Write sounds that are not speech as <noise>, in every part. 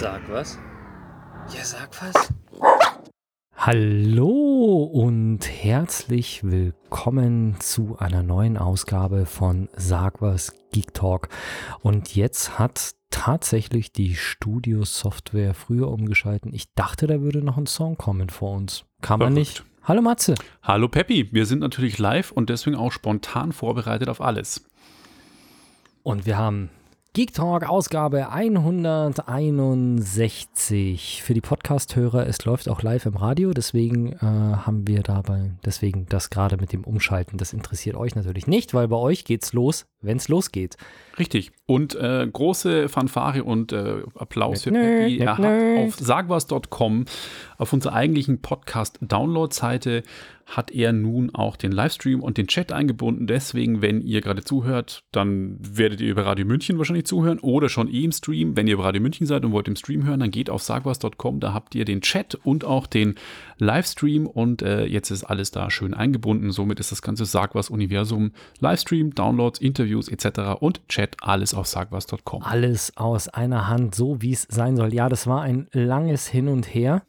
Sag was. Ja, sag was. Hallo und herzlich willkommen zu einer neuen Ausgabe von Sag was Geek Talk. Und jetzt hat tatsächlich die Studio Software früher umgeschalten. Ich dachte, da würde noch ein Song kommen vor uns. Kann man nicht. Hallo Matze. Hallo Peppi, wir sind natürlich live und deswegen auch spontan vorbereitet auf alles. Und wir haben Geek Talk Ausgabe 161 für die Podcast-Hörer. Es läuft auch live im Radio, deswegen äh, haben wir dabei, deswegen das gerade mit dem Umschalten. Das interessiert euch natürlich nicht, weil bei euch geht's los, wenn es losgeht. Richtig. Und äh, große Fanfare und äh, Applaus für Peppi. Er hat auf sagwas.com, auf unserer eigentlichen Podcast-Download-Seite, hat er nun auch den Livestream und den Chat eingebunden. Deswegen, wenn ihr gerade zuhört, dann werdet ihr über Radio München wahrscheinlich zuhören oder schon eh im Stream. Wenn ihr über Radio München seid und wollt im Stream hören, dann geht auf sagwas.com. Da habt ihr den Chat und auch den Livestream und äh, jetzt ist alles da schön eingebunden. Somit ist das ganze Sagwas-Universum Livestream, Downloads, Interviews etc. und Chat alles auf sagwas.com. Alles aus einer Hand, so wie es sein soll. Ja, das war ein langes Hin und Her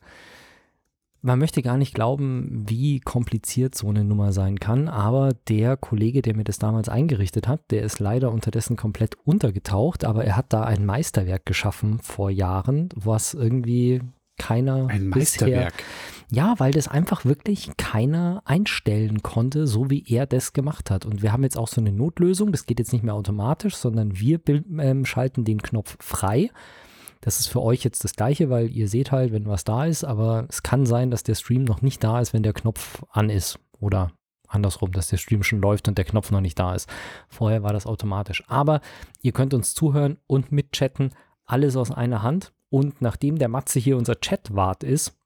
man möchte gar nicht glauben, wie kompliziert so eine Nummer sein kann, aber der Kollege, der mir das damals eingerichtet hat, der ist leider unterdessen komplett untergetaucht, aber er hat da ein Meisterwerk geschaffen vor Jahren, was irgendwie keiner ein Meisterwerk. Bisher, ja, weil das einfach wirklich keiner einstellen konnte, so wie er das gemacht hat. Und wir haben jetzt auch so eine Notlösung, das geht jetzt nicht mehr automatisch, sondern wir äh, schalten den Knopf frei das ist für euch jetzt das gleiche, weil ihr seht halt, wenn was da ist, aber es kann sein, dass der Stream noch nicht da ist, wenn der Knopf an ist. Oder andersrum, dass der Stream schon läuft und der Knopf noch nicht da ist. Vorher war das automatisch. Aber ihr könnt uns zuhören und mitchatten, alles aus einer Hand. Und nachdem der Matze hier unser Chatwart ist,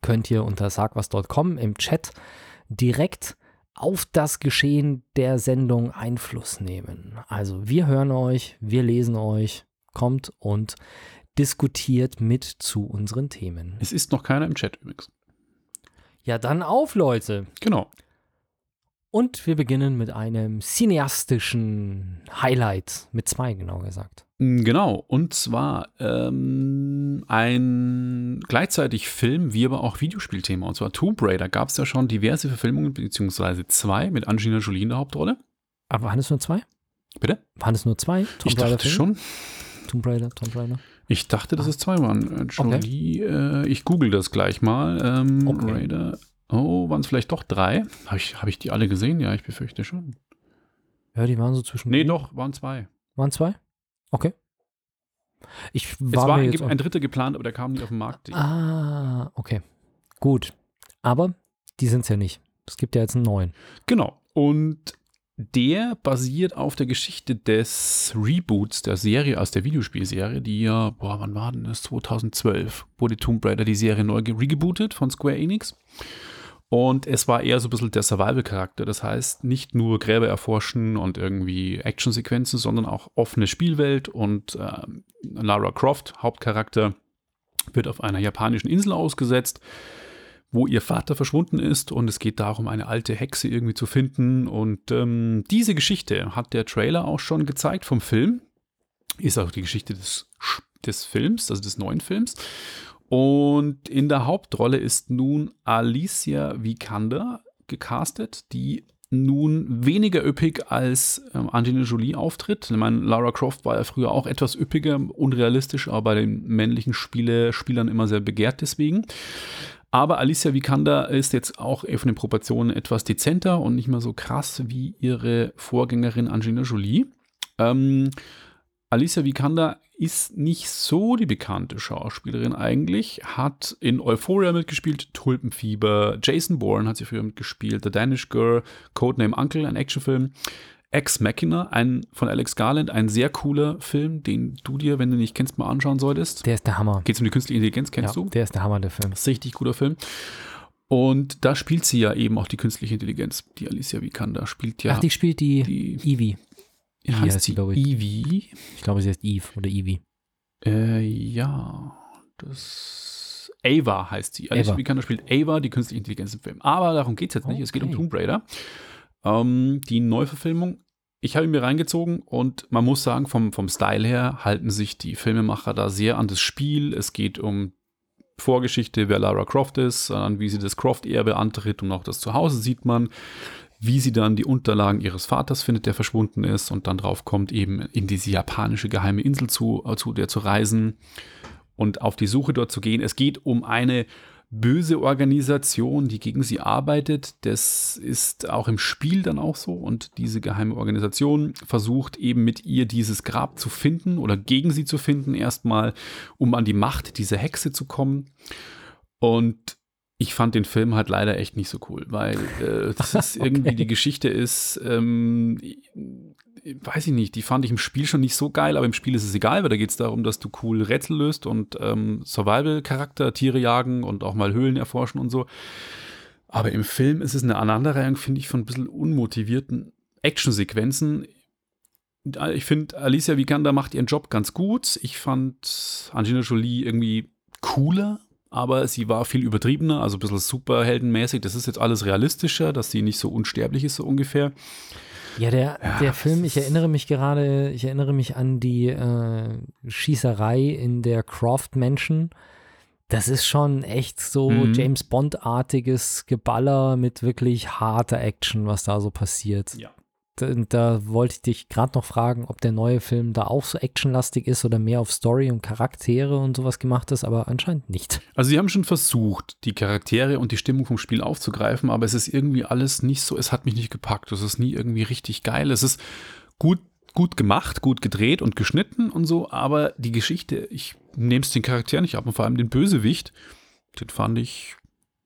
könnt ihr unter sagwas.com im Chat direkt auf das Geschehen der Sendung Einfluss nehmen. Also wir hören euch, wir lesen euch, kommt und diskutiert mit zu unseren Themen. Es ist noch keiner im Chat übrigens. Ja, dann auf, Leute. Genau. Und wir beginnen mit einem cineastischen Highlight, mit zwei genau gesagt. Mm, genau, und zwar ähm, ein gleichzeitig Film wie aber auch Videospielthema. Und zwar Tomb Raider gab es ja schon diverse Verfilmungen, beziehungsweise zwei mit Angelina Jolie in der Hauptrolle. Aber waren es nur zwei? Bitte? Waren es nur zwei? Tomb ich dachte schon. Tomb Raider, Tomb Raider. Ich dachte, dass ah. es zwei waren. Äh, Jolie, okay. äh, ich google das gleich mal. Ähm, okay. Raider. Oh, waren es vielleicht doch drei? Habe ich, hab ich die alle gesehen? Ja, ich befürchte schon. Ja, die waren so zwischen. Nee, doch, waren zwei. Waren zwei? Okay. Ich war es war ein, ein dritter geplant, aber der kam nicht auf den Markt. Ah, okay. Gut. Aber die sind es ja nicht. Es gibt ja jetzt einen neuen. Genau. Und der basiert auf der Geschichte des Reboots der Serie aus der Videospielserie, die ja, boah, wann war denn das? 2012 wurde Tomb Raider die Serie neu regebootet von Square Enix. Und es war eher so ein bisschen der Survival-Charakter. Das heißt, nicht nur Gräber erforschen und irgendwie Actionsequenzen, sondern auch offene Spielwelt. Und äh, Lara Croft, Hauptcharakter, wird auf einer japanischen Insel ausgesetzt wo ihr Vater verschwunden ist und es geht darum, eine alte Hexe irgendwie zu finden. Und ähm, diese Geschichte hat der Trailer auch schon gezeigt vom Film. Ist auch die Geschichte des, des Films, also des neuen Films. Und in der Hauptrolle ist nun Alicia Vikander gecastet, die nun weniger üppig als ähm, Angelina Jolie auftritt. Ich meine, Lara Croft war ja früher auch etwas üppiger, unrealistisch, aber bei den männlichen Spiele, Spielern immer sehr begehrt deswegen. Aber Alicia Vikander ist jetzt auch von den Proportionen etwas dezenter und nicht mehr so krass wie ihre Vorgängerin Angelina Jolie. Ähm, Alicia Vikander ist nicht so die bekannte Schauspielerin eigentlich, hat in Euphoria mitgespielt, Tulpenfieber, Jason Bourne hat sie früher mitgespielt, The Danish Girl, Codename Uncle, ein Actionfilm. Ex Machina, ein von Alex Garland, ein sehr cooler Film, den du dir, wenn du nicht kennst, mal anschauen solltest. Der ist der Hammer. Geht es um die künstliche Intelligenz, kennst ja, du? Der ist der Hammer, der Film. Das ist ein richtig guter Film. Und da spielt sie ja eben auch die künstliche Intelligenz. Die Alicia Vikander spielt ja. Ach, die spielt die, die Evie. Ja, heißt, heißt sie, glaube ich. Evie? Ich glaube, sie heißt Eve oder Evie. Äh, ja. Das. Ava heißt sie. Alicia Vikander spielt Ava, die künstliche Intelligenz im Film. Aber darum geht es jetzt nicht. Okay. Es geht um Tomb Raider. Ähm, die Neuverfilmung ich habe ihn mir reingezogen und man muss sagen, vom, vom Style her halten sich die Filmemacher da sehr an das Spiel. Es geht um Vorgeschichte, wer Lara Croft ist, dann wie sie das Croft-Erbe antritt und auch das Zuhause sieht man, wie sie dann die Unterlagen ihres Vaters findet, der verschwunden ist und dann drauf kommt, eben in diese japanische geheime Insel zu, zu der zu reisen und auf die Suche dort zu gehen. Es geht um eine böse Organisation, die gegen sie arbeitet. Das ist auch im Spiel dann auch so. Und diese geheime Organisation versucht eben mit ihr dieses Grab zu finden oder gegen sie zu finden, erstmal, um an die Macht dieser Hexe zu kommen. Und ich fand den Film halt leider echt nicht so cool, weil äh, das ist <laughs> okay. irgendwie die Geschichte ist, ähm, weiß ich nicht, die fand ich im Spiel schon nicht so geil, aber im Spiel ist es egal, weil da geht es darum, dass du cool Rätsel löst und ähm, Survival-Charakter, Tiere jagen und auch mal Höhlen erforschen und so. Aber im Film ist es eine Aneinanderreihung, finde ich, von ein bisschen unmotivierten Actionsequenzen. Ich finde, Alicia Vikander macht ihren Job ganz gut. Ich fand Angelina Jolie irgendwie cooler, aber sie war viel übertriebener, also ein bisschen superheldenmäßig. Das ist jetzt alles realistischer, dass sie nicht so unsterblich ist, so ungefähr. Ja, der, ja, der Film, ich erinnere mich gerade, ich erinnere mich an die äh, Schießerei in der Croft Mansion. Das ist schon echt so mhm. James Bond-artiges Geballer mit wirklich harter Action, was da so passiert. Ja da, wollte ich dich gerade noch fragen, ob der neue Film da auch so actionlastig ist oder mehr auf Story und Charaktere und sowas gemacht ist, aber anscheinend nicht. Also sie haben schon versucht, die Charaktere und die Stimmung vom Spiel aufzugreifen, aber es ist irgendwie alles nicht so, es hat mich nicht gepackt, es ist nie irgendwie richtig geil, es ist gut gut gemacht, gut gedreht und geschnitten und so, aber die Geschichte, ich nehme es den Charakter nicht ab und vor allem den Bösewicht, den fand ich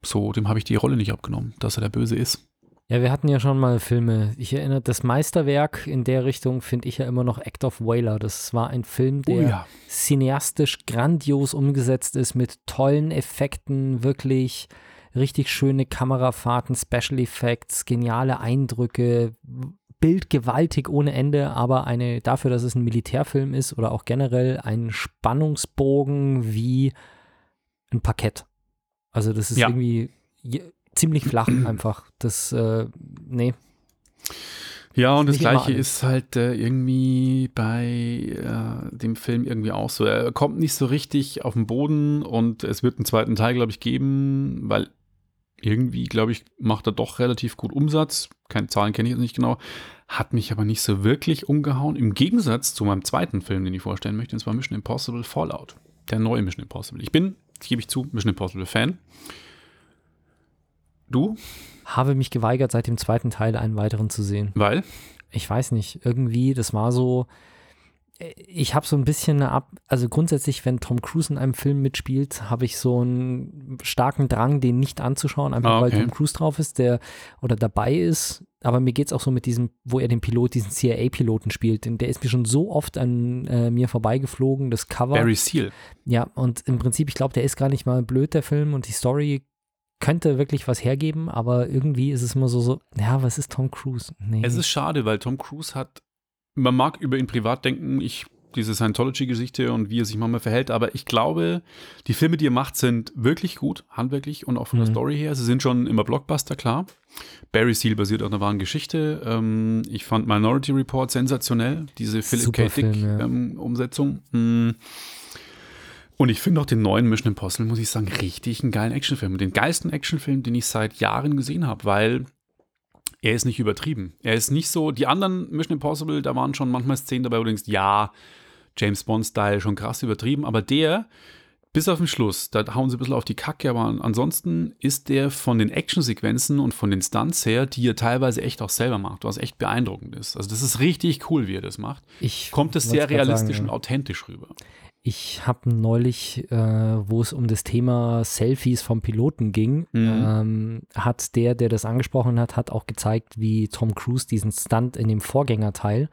so, dem habe ich die Rolle nicht abgenommen, dass er der Böse ist. Ja, wir hatten ja schon mal Filme. Ich erinnere, das Meisterwerk in der Richtung finde ich ja immer noch Act of Whaler. Das war ein Film, der oh ja. cineastisch grandios umgesetzt ist, mit tollen Effekten, wirklich richtig schöne Kamerafahrten, Special Effects, geniale Eindrücke, Bild gewaltig ohne Ende, aber eine, dafür, dass es ein Militärfilm ist oder auch generell ein Spannungsbogen wie ein Parkett. Also das ist ja. irgendwie ziemlich flach <clears throat> einfach. Das, äh, nee. Ja, und das Gleiche ist halt äh, irgendwie bei äh, dem Film irgendwie auch so. Er kommt nicht so richtig auf den Boden und es wird einen zweiten Teil, glaube ich, geben, weil irgendwie, glaube ich, macht er doch relativ gut Umsatz. Keine Zahlen kenne ich jetzt nicht genau. Hat mich aber nicht so wirklich umgehauen. Im Gegensatz zu meinem zweiten Film, den ich vorstellen möchte, und zwar Mission Impossible Fallout. Der neue Mission Impossible. Ich bin, gebe ich zu, Mission Impossible Fan. Du? Habe mich geweigert, seit dem zweiten Teil einen weiteren zu sehen. Weil? Ich weiß nicht. Irgendwie, das war so. Ich habe so ein bisschen eine Ab. Also grundsätzlich, wenn Tom Cruise in einem Film mitspielt, habe ich so einen starken Drang, den nicht anzuschauen, einfach ah, okay. weil Tom Cruise drauf ist, der oder dabei ist. Aber mir geht es auch so mit diesem, wo er den Pilot, diesen CIA-Piloten spielt. Der ist mir schon so oft an äh, mir vorbeigeflogen, das Cover. Barry Seal. Ja, und im Prinzip, ich glaube, der ist gar nicht mal blöd, der Film, und die Story könnte wirklich was hergeben, aber irgendwie ist es immer so, so ja, was ist Tom Cruise? Nee. Es ist schade, weil Tom Cruise hat, man mag über ihn privat denken, ich diese Scientology-Geschichte und wie er sich manchmal verhält, aber ich glaube, die Filme, die er macht, sind wirklich gut, handwerklich und auch von mhm. der Story her. Sie sind schon immer Blockbuster, klar. Barry Seal basiert auf einer wahren Geschichte. Ähm, ich fand Minority Report sensationell, diese Philip K. Dick-Umsetzung. Ja. Ähm, und ich finde auch den neuen Mission Impossible, muss ich sagen, richtig einen geilen Actionfilm. Den geilsten Actionfilm, den ich seit Jahren gesehen habe, weil er ist nicht übertrieben. Er ist nicht so, die anderen Mission Impossible, da waren schon manchmal Szenen dabei, wo du denkst, ja, James Bond-Style, schon krass übertrieben, aber der, bis auf den Schluss, da hauen sie ein bisschen auf die Kacke, aber ansonsten ist der von den Actionsequenzen und von den Stunts her, die er teilweise echt auch selber macht, was echt beeindruckend ist. Also das ist richtig cool, wie er das macht. Ich Kommt es sehr realistisch sagen, und authentisch rüber. Ich habe neulich, äh, wo es um das Thema Selfies vom Piloten ging, mhm. ähm, hat der, der das angesprochen hat, hat auch gezeigt, wie Tom Cruise diesen Stunt in dem Vorgängerteil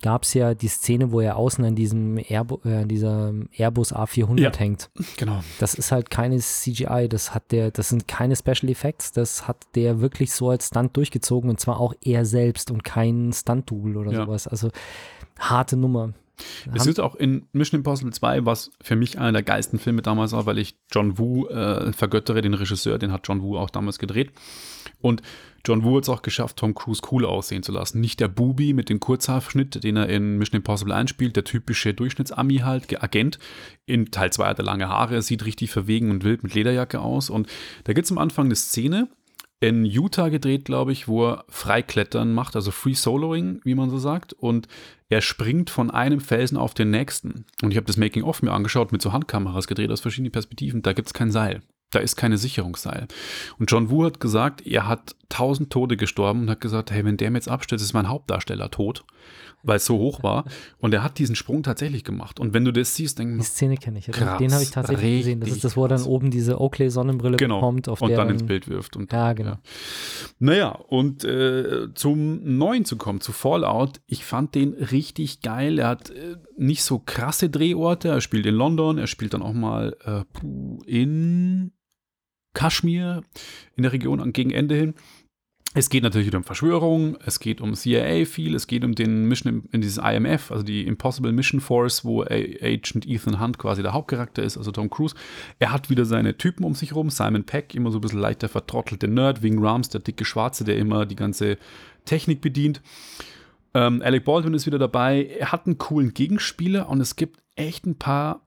gab es ja die Szene, wo er außen an diesem Airbu äh, dieser Airbus A400 ja, hängt. Genau. Das ist halt keine CGI, das hat der, das sind keine Special Effects, das hat der wirklich so als Stunt durchgezogen und zwar auch er selbst und kein Stunt-Double oder ja. sowas. Also harte Nummer. Es ist auch in Mission Impossible 2, was für mich einer der geilsten Filme damals war, weil ich John Woo äh, vergöttere, den Regisseur, den hat John Woo auch damals gedreht. Und John Woo hat es auch geschafft, Tom Cruise cool aussehen zu lassen. Nicht der Bubi mit dem Kurzhaarschnitt, den er in Mission Impossible einspielt, der typische Durchschnittsami halt, Ge- Agent. In Teil 2 hat er lange Haare, sieht richtig verwegen und wild mit Lederjacke aus. Und da gibt es am Anfang eine Szene, in Utah gedreht, glaube ich, wo er Freiklettern macht, also Free Soloing, wie man so sagt. Und er springt von einem Felsen auf den nächsten. Und ich habe das Making-of mir angeschaut, mit so Handkameras gedreht aus verschiedenen Perspektiven. Da gibt es kein Seil. Da ist keine Sicherungsseil. Und John Woo hat gesagt, er hat tausend Tote gestorben und hat gesagt, hey, wenn der mir jetzt abstürzt, ist mein Hauptdarsteller tot, weil es so hoch war. Und er hat diesen Sprung tatsächlich gemacht. Und wenn du das siehst, denk Die mal, Szene kenne ich. Krass, den habe ich tatsächlich gesehen. Das ist das, wo er dann oben diese Oakley-Sonnenbrille genau, bekommt, auf und der dann ins Bild wirft. Und Ja, genau. Naja, und äh, zum neuen zu kommen, zu Fallout, ich fand den richtig geil. Er hat äh, nicht so krasse Drehorte. Er spielt in London, er spielt dann auch mal äh, in Kaschmir, in der Region gegen Ende hin. Es geht natürlich wieder um Verschwörung, es geht um CIA viel, es geht um den Mission in, dieses IMF, also die Impossible Mission Force, wo Agent Ethan Hunt quasi der Hauptcharakter ist, also Tom Cruise. Er hat wieder seine Typen um sich rum, Simon Peck, immer so ein bisschen leichter vertrottelte Nerd, Wing Rams, der dicke Schwarze, der immer die ganze Technik bedient. Ähm, Alec Baldwin ist wieder dabei. Er hat einen coolen Gegenspieler und es gibt echt ein paar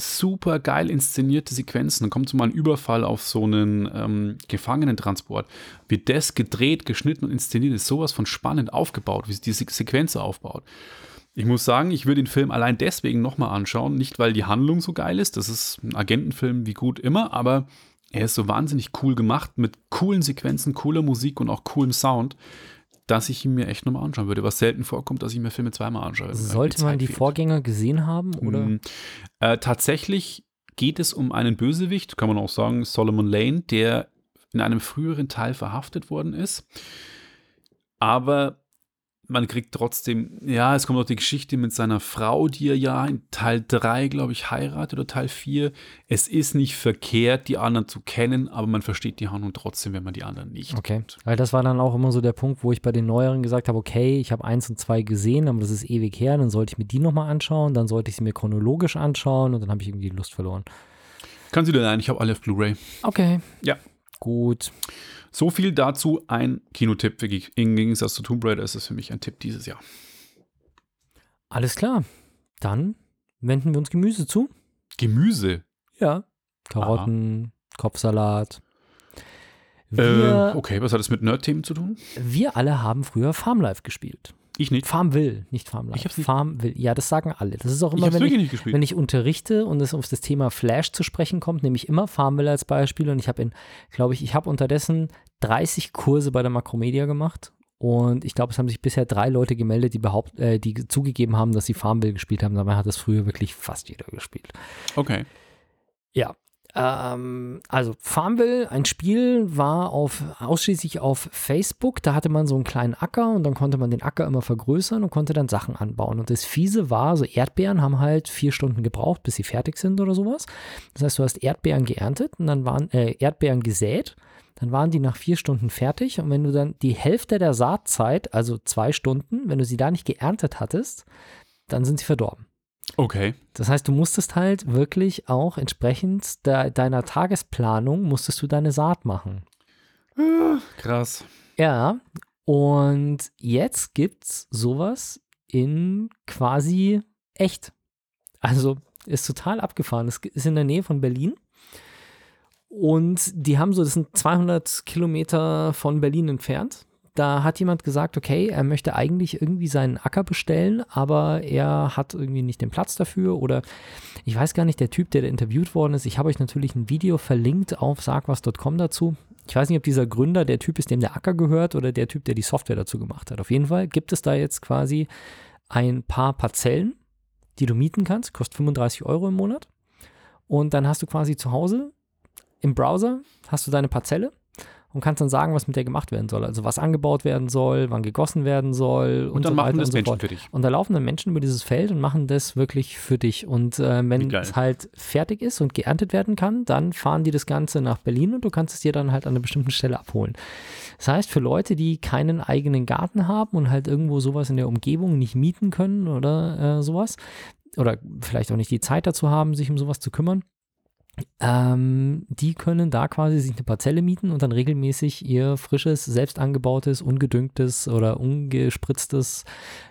super geil inszenierte Sequenzen. Dann kommt so mal ein Überfall auf so einen ähm, Gefangenentransport. Wie das gedreht, geschnitten und inszeniert ist, sowas von spannend aufgebaut, wie sich diese Sequenz aufbaut. Ich muss sagen, ich würde den Film allein deswegen nochmal anschauen. Nicht, weil die Handlung so geil ist. Das ist ein Agentenfilm wie gut immer, aber er ist so wahnsinnig cool gemacht mit coolen Sequenzen, cooler Musik und auch coolem Sound, dass ich ihn mir echt nochmal anschauen würde. Was selten vorkommt, dass ich mir Filme zweimal anschaue. Sollte man die fehlt. Vorgänger gesehen haben? Oder? Mm, Äh, tatsächlich geht es um einen Bösewicht, kann man auch sagen, Solomon Lane, der in einem früheren Teil verhaftet worden ist. Aber man kriegt trotzdem, ja, es kommt auch die Geschichte mit seiner Frau, die er ja in Teil 3, glaube ich, heiratet oder Teil 4. Es ist nicht verkehrt, die anderen zu kennen, aber man versteht die Handlung trotzdem, wenn man die anderen nicht Okay. kennt. Weil das war dann auch immer so der Punkt, wo ich bei den neueren gesagt habe, okay, ich habe eins und zwei gesehen, aber das ist ewig her, dann sollte ich mir die nochmal anschauen, dann sollte ich sie mir chronologisch anschauen und dann habe ich irgendwie die Lust verloren. Kann sie denn ein? Ich habe alle auf Blu-ray. Okay. Ja. Gut. So viel dazu ein Kinotipp. Im Gegensatz zu Tomb Raider ist es für mich ein Tipp dieses Jahr. Alles klar. Dann wenden wir uns Gemüse zu. Gemüse. Ja. Karotten, Kopfsalat. Äh, Wir, okay, was hat das mit Nerd-Themen zu tun? wir alle haben früher Farmlife gespielt. Ich nicht. Farmville, nicht Farmlife. Ich hab's nicht- Farmville. Ja, das sagen alle. Das ist auch Ich immer, habe wenn ich, wenn ich unterrichte und es auf das Thema Flash zu sprechen kommt, nehme ich immer Farmville als Beispiel und ich habe in, glaube ich, ich habe unterdessen 30 Kurse bei der Makromedia gemacht und ich glaube, es haben sich bisher drei Leute gemeldet, die behaupt, äh, die zugegeben haben, dass sie Farmville gespielt haben. Dabei hat das früher wirklich fast jeder gespielt. Okay. Ja. Ähm, also Farmville, ein Spiel, war auf, ausschließlich auf Facebook. Da hatte man so einen kleinen Acker und dann konnte man den Acker immer vergrößern und konnte dann Sachen anbauen. Und das Fiese war, so Erdbeeren haben halt vier Stunden gebraucht, bis sie fertig sind oder sowas. Das heißt, du hast Erdbeeren geerntet und dann waren äh, Erdbeeren gesät. Dann waren die nach vier Stunden fertig und wenn du dann die Hälfte der Saatzeit, also zwei Stunden, wenn du sie da nicht geerntet hattest, dann sind sie verdorben. Okay. Das heißt, du musstest halt wirklich auch entsprechend de deiner Tagesplanung musstest du deine Saat machen. Krass. Ja, und jetzt gibt's sowas in quasi echt. Also ist total abgefahren. Es ist in der Nähe von Berlin. Und die haben so, das sind 200 Kilometer von Berlin entfernt. Da hat jemand gesagt, okay, er möchte eigentlich irgendwie seinen Acker bestellen, aber er hat irgendwie nicht den Platz dafür oder ich weiß gar nicht, der Typ, der da interviewt worden ist. Ich habe euch natürlich ein Video verlinkt auf sagwas.com dazu. Ich weiß nicht, ob dieser Gründer der Typ ist, dem der Acker gehört oder der Typ, der die Software dazu gemacht hat. Auf jeden Fall gibt es da jetzt quasi ein paar Parzellen, die du mieten kannst, kostet 35 Euro im Monat. Und dann hast du quasi zu Hause im Browser hast du deine Parzelle und kannst dann sagen, was mit der gemacht werden soll. Also was angebaut werden soll, wann gegossen werden soll und, Und dann so machen weiter das und so Menschen fort. für dich. Und da laufen dann Menschen über dieses Feld und machen das wirklich für dich. Und äh, wenn es halt fertig ist und geerntet werden kann, dann fahren die das Ganze nach Berlin und du kannst es dir dann halt an einer bestimmten Stelle abholen. Das heißt, für Leute, die keinen eigenen Garten haben und halt irgendwo sowas in der Umgebung nicht mieten können oder äh, sowas, oder vielleicht auch nicht die Zeit dazu haben, sich um sowas zu kümmern, ähm, die können da quasi sich eine Parzelle mieten und dann regelmäßig ihr frisches, selbst angebautes, ungedüngtes oder ungespritztes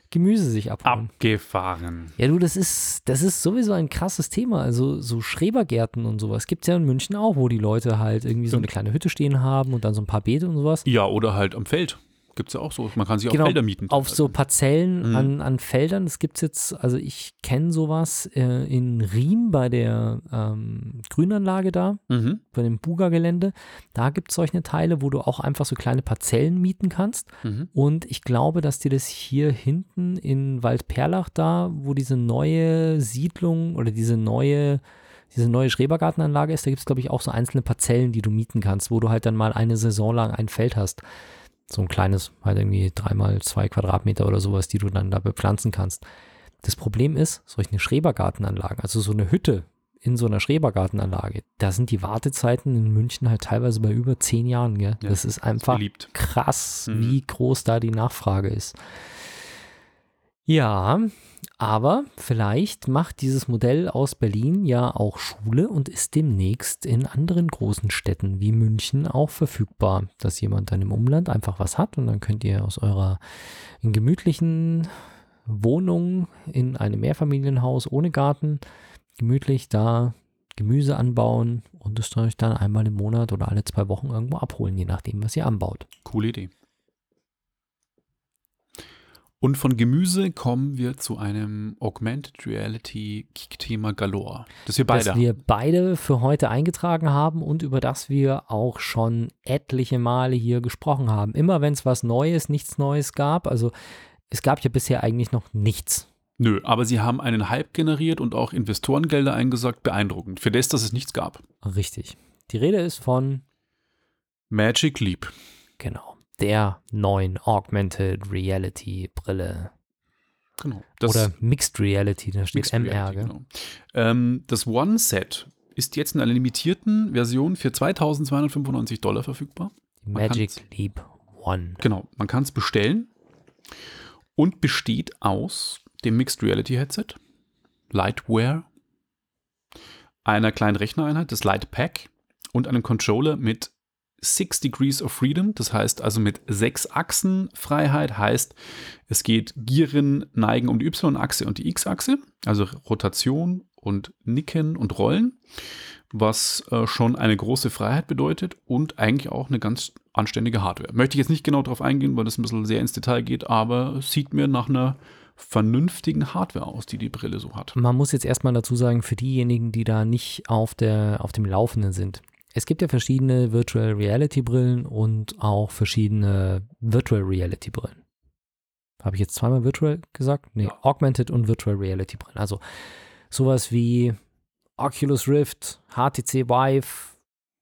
Gemüse sich abholen. Abgefahren. Ja, du, das ist, das ist sowieso ein krasses Thema. Also so Schrebergärten und sowas gibt es ja in München auch, wo die Leute halt irgendwie so eine kleine Hütte stehen haben und dann so ein paar Beete und sowas. Ja, oder halt am Feld. Gibt es ja auch so. Man kann sich Genau, auf Felder mieten. Auf so Parzellen Mhm. an, an Feldern, das gibt es jetzt, also ich kenne sowas äh, in Riem bei der ähm, Grünanlage da, Mhm. bei dem Buga-Gelände. Da gibt es solche Teile, wo du auch einfach so kleine Parzellen mieten kannst. Mhm. Und ich glaube, dass dir das hier hinten in Waldperlach da, wo diese neue Siedlung oder diese neue, diese neue Schrebergartenanlage ist, da gibt es, glaube ich, auch so einzelne Parzellen, die du mieten kannst, wo du halt dann mal eine Saison lang ein Feld hast. So ein kleines, halt irgendwie dreimal zwei Quadratmeter oder sowas, die du dann da bepflanzen kannst. Das Problem ist, solche Schrebergartenanlagen, also so eine Hütte in so einer Schrebergartenanlage, da sind die Wartezeiten in München halt teilweise bei über zehn Jahren. Gell? Ja, das ist einfach Beliebt. krass, Mhm. wie groß da die Nachfrage ist. Ja, aber vielleicht macht dieses Modell aus Berlin ja auch Schule und ist demnächst in anderen großen Städten wie München auch verfügbar, dass jemand dann im Umland einfach was hat und dann könnt ihr aus eurer gemütlichen Wohnung in einem Mehrfamilienhaus ohne Garten gemütlich da Gemüse anbauen und es euch dann einmal im Monat oder alle zwei Wochen irgendwo abholen, je nachdem, was ihr anbaut. Coole Idee. Und von Gemüse kommen wir zu einem Augmented Reality Thema Galore. Das wir beide das wir beide für heute eingetragen haben und über das wir auch schon etliche Male hier gesprochen haben. Immer wenn es was Neues, nichts Neues gab, also es gab ja bisher eigentlich noch nichts. Nö, aber sie haben einen Hype generiert und auch Investorengelder eingesagt. Beeindruckend. Für das, dass es nichts gab. Richtig. Die Rede ist von, Magic Leap. genau, der neuen Augmented Reality Brille. Genau. Das Oder Mixed Reality, da steht Mixed MR. Reality, genau. ähm, das One-Set ist jetzt in einer limitierten Version für 2295 Dollar verfügbar. Man Magic Leap One. Genau, man kann es bestellen und besteht aus dem Mixed Reality Headset, Lightwear, einer kleinen Rechnereinheit, das Light Pack und einem Controller mit Six Degrees of Freedom, das heißt also mit sechs Achsen Freiheit, heißt es geht Gieren, Neigen um die Y-Achse und die X-Achse, also Rotation und Nicken und Rollen, was äh, schon eine große Freiheit bedeutet und eigentlich auch eine ganz anständige Hardware. Möchte ich jetzt nicht genau darauf eingehen, weil das ein bisschen sehr ins Detail geht, aber sieht mir nach einer vernünftigen Hardware aus, die die Brille so hat. Man muss jetzt erstmal dazu sagen, für diejenigen, die da nicht auf, der, auf dem Laufenden sind. Es gibt ja verschiedene Virtual Reality Brillen und auch verschiedene Virtual Reality Brillen. Habe ich jetzt zweimal Virtual gesagt? Nee, Ja. Augmented und Virtual Reality Brillen. Also sowas wie Oculus Rift, HTC Vive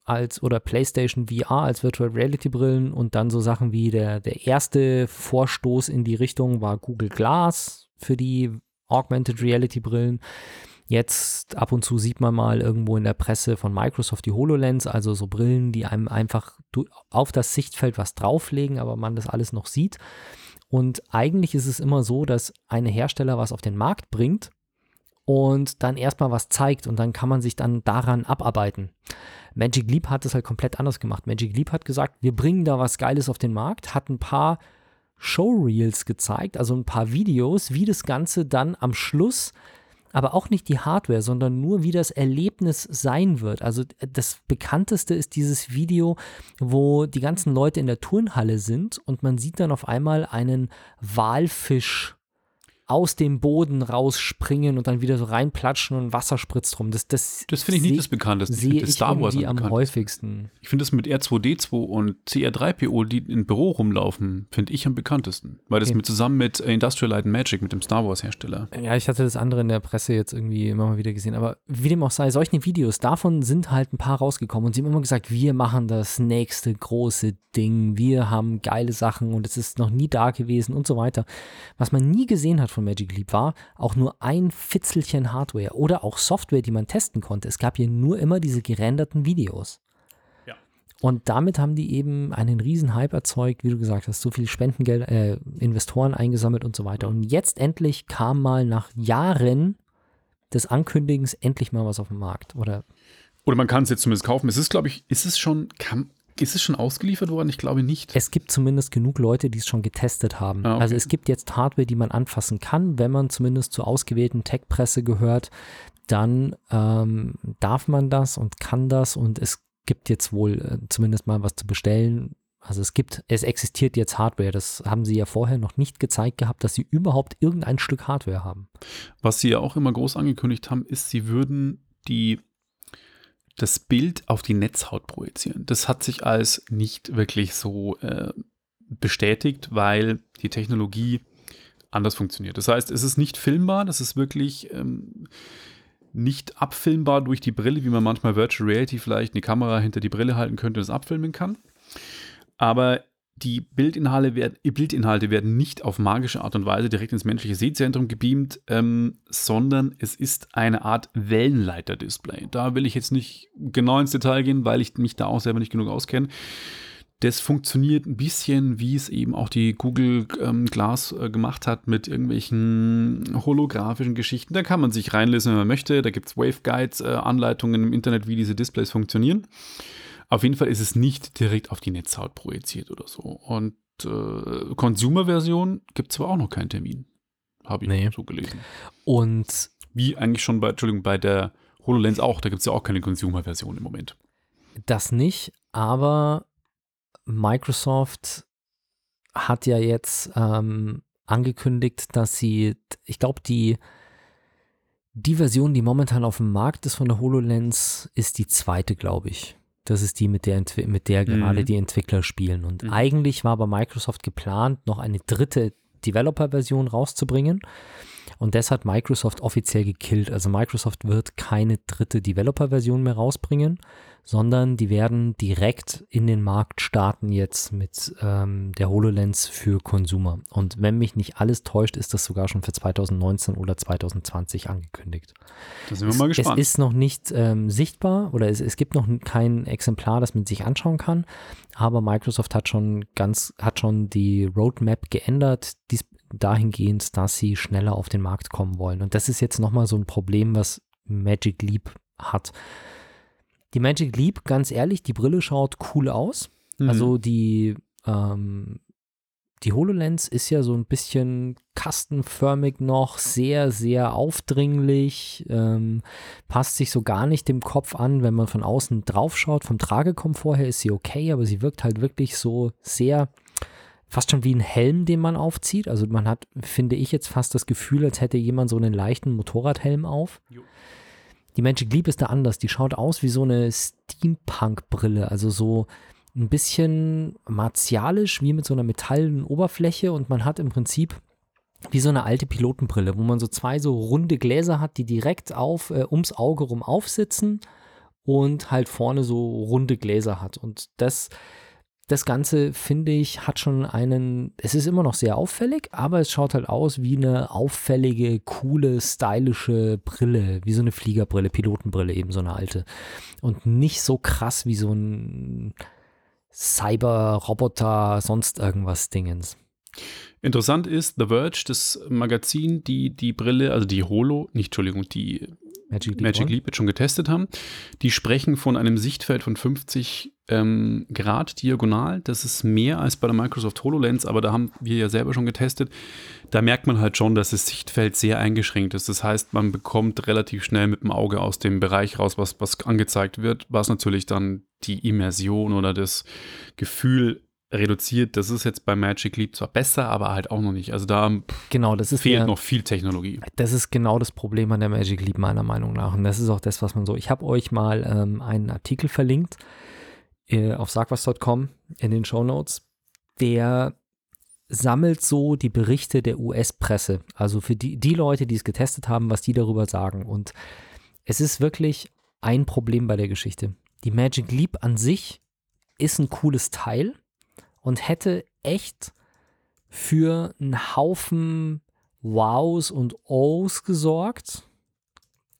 als oder PlayStation VR als Virtual Reality Brillen und dann so Sachen wie der, der erste Vorstoß in die Richtung war Google Glass für die Augmented Reality Brillen. Jetzt ab und zu sieht man mal irgendwo in der Presse von Microsoft die HoloLens, also so Brillen, die einem einfach auf das Sichtfeld was drauflegen, aber man das alles noch sieht. Und eigentlich ist es immer so, dass ein Hersteller was auf den Markt bringt und dann erstmal was zeigt und dann kann man sich dann daran abarbeiten. Magic Leap hat es halt komplett anders gemacht. Magic Leap hat gesagt, wir bringen da was Geiles auf den Markt, hat ein paar Showreels gezeigt, also ein paar Videos, wie das Ganze dann am Schluss, aber auch nicht die Hardware, sondern nur wie das Erlebnis sein wird. Also das bekannteste ist dieses Video, wo die ganzen Leute in der Turnhalle sind und man sieht dann auf einmal einen Walfisch aus dem Boden rausspringen und dann wieder so reinplatschen und Wasser spritzt rum. Das, das, Das finde ich nicht das Bekannteste. Ich finde Star Wars am bekannt. häufigsten. Ich finde das mit R2D2 und CR3PO, die im Büro rumlaufen, finde ich am bekanntesten. Weil das Okay. mit zusammen mit Industrial Light and Magic, mit dem Star Wars Hersteller. Ja, ich hatte das andere in der Presse jetzt irgendwie immer mal wieder gesehen. Aber wie dem auch sei, solche Videos, davon sind halt ein paar rausgekommen und sie haben immer gesagt, wir machen das nächste große Ding, wir haben geile Sachen und es ist noch nie da gewesen und so weiter. Was man nie gesehen hat von Magic Leap war auch nur ein Fitzelchen Hardware oder auch Software, die man testen konnte. Es gab hier nur immer diese gerenderten Videos. Ja. Und damit haben die eben einen riesen Hype erzeugt, wie du gesagt hast, so viel Spendengeld, äh, Investoren eingesammelt und so weiter. Und jetzt endlich kam mal nach Jahren des Ankündigens endlich mal was auf den Markt. Oder Oder man kann es jetzt zumindest kaufen. Es ist, glaube ich, ist es schon, kann, ist es schon ausgeliefert worden? Ich glaube nicht. es gibt zumindest genug Leute, die es schon getestet haben. Ah, okay. Also es gibt jetzt Hardware, die man anfassen kann, wenn man zumindest zur ausgewählten Tech-Presse gehört, dann ähm, darf man das und kann das und es gibt jetzt wohl äh, zumindest mal was zu bestellen. Also es gibt, es existiert jetzt Hardware. Das haben sie ja vorher noch nicht gezeigt gehabt, dass sie überhaupt irgendein Stück Hardware haben. Was sie ja auch immer groß angekündigt haben, ist, sie würden die, das Bild auf die Netzhaut projizieren. Das hat sich als nicht wirklich so äh, bestätigt, weil die Technologie anders funktioniert. Das heißt, es ist nicht filmbar, das ist wirklich ähm, nicht abfilmbar durch die Brille, wie man manchmal Virtual Reality vielleicht eine Kamera hinter die Brille halten könnte und es abfilmen kann. Aber die Bildinhalte werden, Bildinhalte werden nicht auf magische Art und Weise direkt ins menschliche Sehzentrum gebeamt, ähm, sondern es ist eine Art Wellenleiter-Display. Da will ich jetzt nicht genau ins Detail gehen, weil ich mich da auch selber nicht genug auskenne. Das funktioniert ein bisschen, wie es eben auch die Google ähm, Glass äh, gemacht hat mit irgendwelchen holographischen Geschichten. Da kann man sich reinlesen, wenn man möchte. Da gibt es Waveguides, äh, Anleitungen im Internet, wie diese Displays funktionieren. Auf jeden Fall ist es nicht direkt auf die Netzhaut projiziert oder so. Und äh, Consumer-Version gibt es zwar auch noch keinen Termin. Habe ich Nee. so gelesen. Und Wie eigentlich schon bei, Entschuldigung, bei der HoloLens auch. Da gibt es ja auch keine Consumer-Version im Moment. Das nicht, aber Microsoft hat ja jetzt ähm, angekündigt, dass sie, ich glaube, die, die Version, die momentan auf dem Markt ist von der HoloLens, ist die zweite, glaube ich. Das ist die, mit der, Entwi- mit der Mhm. gerade die Entwickler spielen. Und Mhm. eigentlich war bei Microsoft geplant, noch eine dritte Developer-Version rauszubringen. Und das hat Microsoft offiziell gekillt. Also Microsoft wird keine dritte Developer-Version mehr rausbringen, sondern die werden direkt in den Markt starten jetzt mit ähm, der HoloLens für Consumer. Und wenn mich nicht alles täuscht, ist das sogar schon für 2019 oder 2020 angekündigt. Da sind wir mal Es gespannt. ist noch nicht ähm, sichtbar oder es, es gibt noch kein Exemplar, das man sich anschauen kann, aber Microsoft hat schon ganz, hat schon die Roadmap geändert, dies, dahingehend, dass sie schneller auf den Markt kommen wollen. Und das ist jetzt nochmal so ein Problem, was Magic Leap hat. Die Magic Leap, ganz ehrlich, die Brille schaut cool aus. Mhm. Also die, ähm, die HoloLens ist ja so ein bisschen kastenförmig noch, sehr, sehr aufdringlich, ähm, passt sich so gar nicht dem Kopf an, wenn man von außen drauf schaut. Vom Tragekomfort her ist sie okay, aber sie wirkt halt wirklich so sehr, fast schon wie ein Helm, den man aufzieht. Also man hat, finde ich jetzt fast das Gefühl, als hätte jemand so einen leichten Motorradhelm auf. Jo. Die Magic Leap ist da anders. Die schaut aus wie so eine Steampunk-Brille, also so ein bisschen martialisch, wie mit so einer metallenen Oberfläche und man hat im Prinzip wie so eine alte Pilotenbrille, wo man so zwei so runde Gläser hat, die direkt auf äh, ums Auge rum aufsitzen und halt vorne so runde Gläser hat. Und das, das Ganze, finde ich, hat schon einen, es ist immer noch sehr auffällig, aber es schaut halt aus wie eine auffällige, coole, stylische Brille, wie so eine Fliegerbrille, Pilotenbrille, eben so eine alte. Und nicht so krass wie so ein Cyber-Roboter, sonst irgendwas Dingens. Interessant ist, The Verge, das Magazin, die die Brille, also die Holo, nicht, Entschuldigung, die Magic Leap. Magic? Leap jetzt schon getestet haben, die sprechen von einem Sichtfeld von 50 ähm, Grad diagonal. Das ist mehr als bei der Microsoft HoloLens, aber da haben wir ja selber schon getestet. Da merkt man halt schon, dass das Sichtfeld sehr eingeschränkt ist. Das heißt, man bekommt relativ schnell mit dem Auge aus dem Bereich raus, was, was angezeigt wird, was natürlich dann die Immersion oder das Gefühl reduziert. Das ist jetzt bei Magic Leap zwar besser, aber halt auch noch nicht. Also da Genau, das ist fehlt der, noch viel Technologie. Das ist genau das Problem an der Magic Leap meiner Meinung nach. Und das ist auch das, was man so. Ich habe euch mal ähm, einen Artikel verlinkt auf sagwas.com in den Show Notes, der sammelt so die Berichte der US-Presse. Also für die, die Leute, die es getestet haben, was die darüber sagen. Und es ist wirklich ein Problem bei der Geschichte. Die Magic Leap an sich ist ein cooles Teil und hätte echt für einen Haufen Wows und Ohs gesorgt,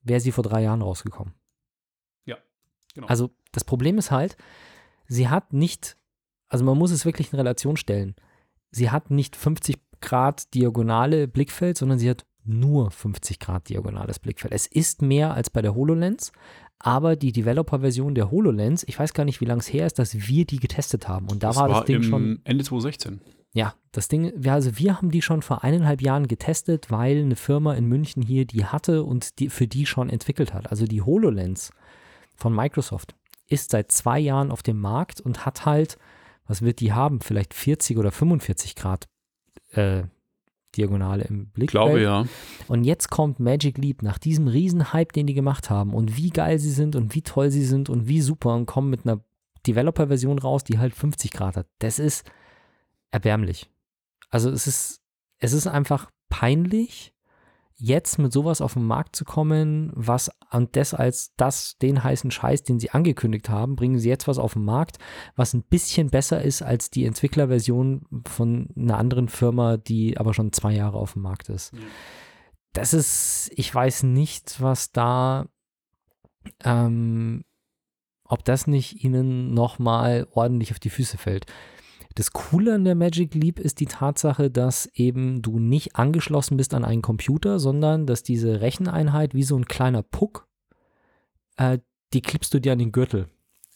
wäre sie vor drei Jahren rausgekommen. Ja, genau. Also das Problem ist halt, sie hat nicht, also man muss es wirklich in Relation stellen. Sie hat nicht 50 Grad diagonale Blickfeld, sondern sie hat nur 50 Grad diagonales Blickfeld. Es ist mehr als bei der HoloLens, aber die Developer-Version der HoloLens, ich weiß gar nicht, wie lange es her ist, dass wir die getestet haben. Und da das war war das Ding schon. Ende 2016. Ja, das Ding, wir, also wir haben die schon vor eineinhalb Jahren getestet, weil eine Firma in München hier die hatte und die für die schon entwickelt hat. Also die HoloLens von Microsoft ist seit zwei Jahren auf dem Markt und hat halt, was wird die haben? Vielleicht 40 oder 45 Grad äh, Diagonale im Blick. Ich glaube ja. Und jetzt kommt Magic Leap nach diesem riesen Hype, den die gemacht haben und wie geil sie sind und wie toll sie sind und wie super und kommen mit einer Developer-Version raus, die halt 50 Grad hat. Das ist erbärmlich. Also es ist, es ist einfach peinlich, jetzt mit sowas auf den Markt zu kommen, was und das als das, den heißen Scheiß, den sie angekündigt haben, bringen sie jetzt was auf den Markt, was ein bisschen besser ist als die Entwicklerversion von einer anderen Firma, die aber schon zwei Jahre auf dem Markt ist. Ja. Das ist, ich weiß nicht, was da, ähm, ob das nicht ihnen nochmal ordentlich auf die Füße fällt. Das Coole an der Magic Leap ist die Tatsache, dass eben du nicht angeschlossen bist an einen Computer, sondern dass diese Recheneinheit wie so ein kleiner Puck, äh, die klippst du dir an den Gürtel.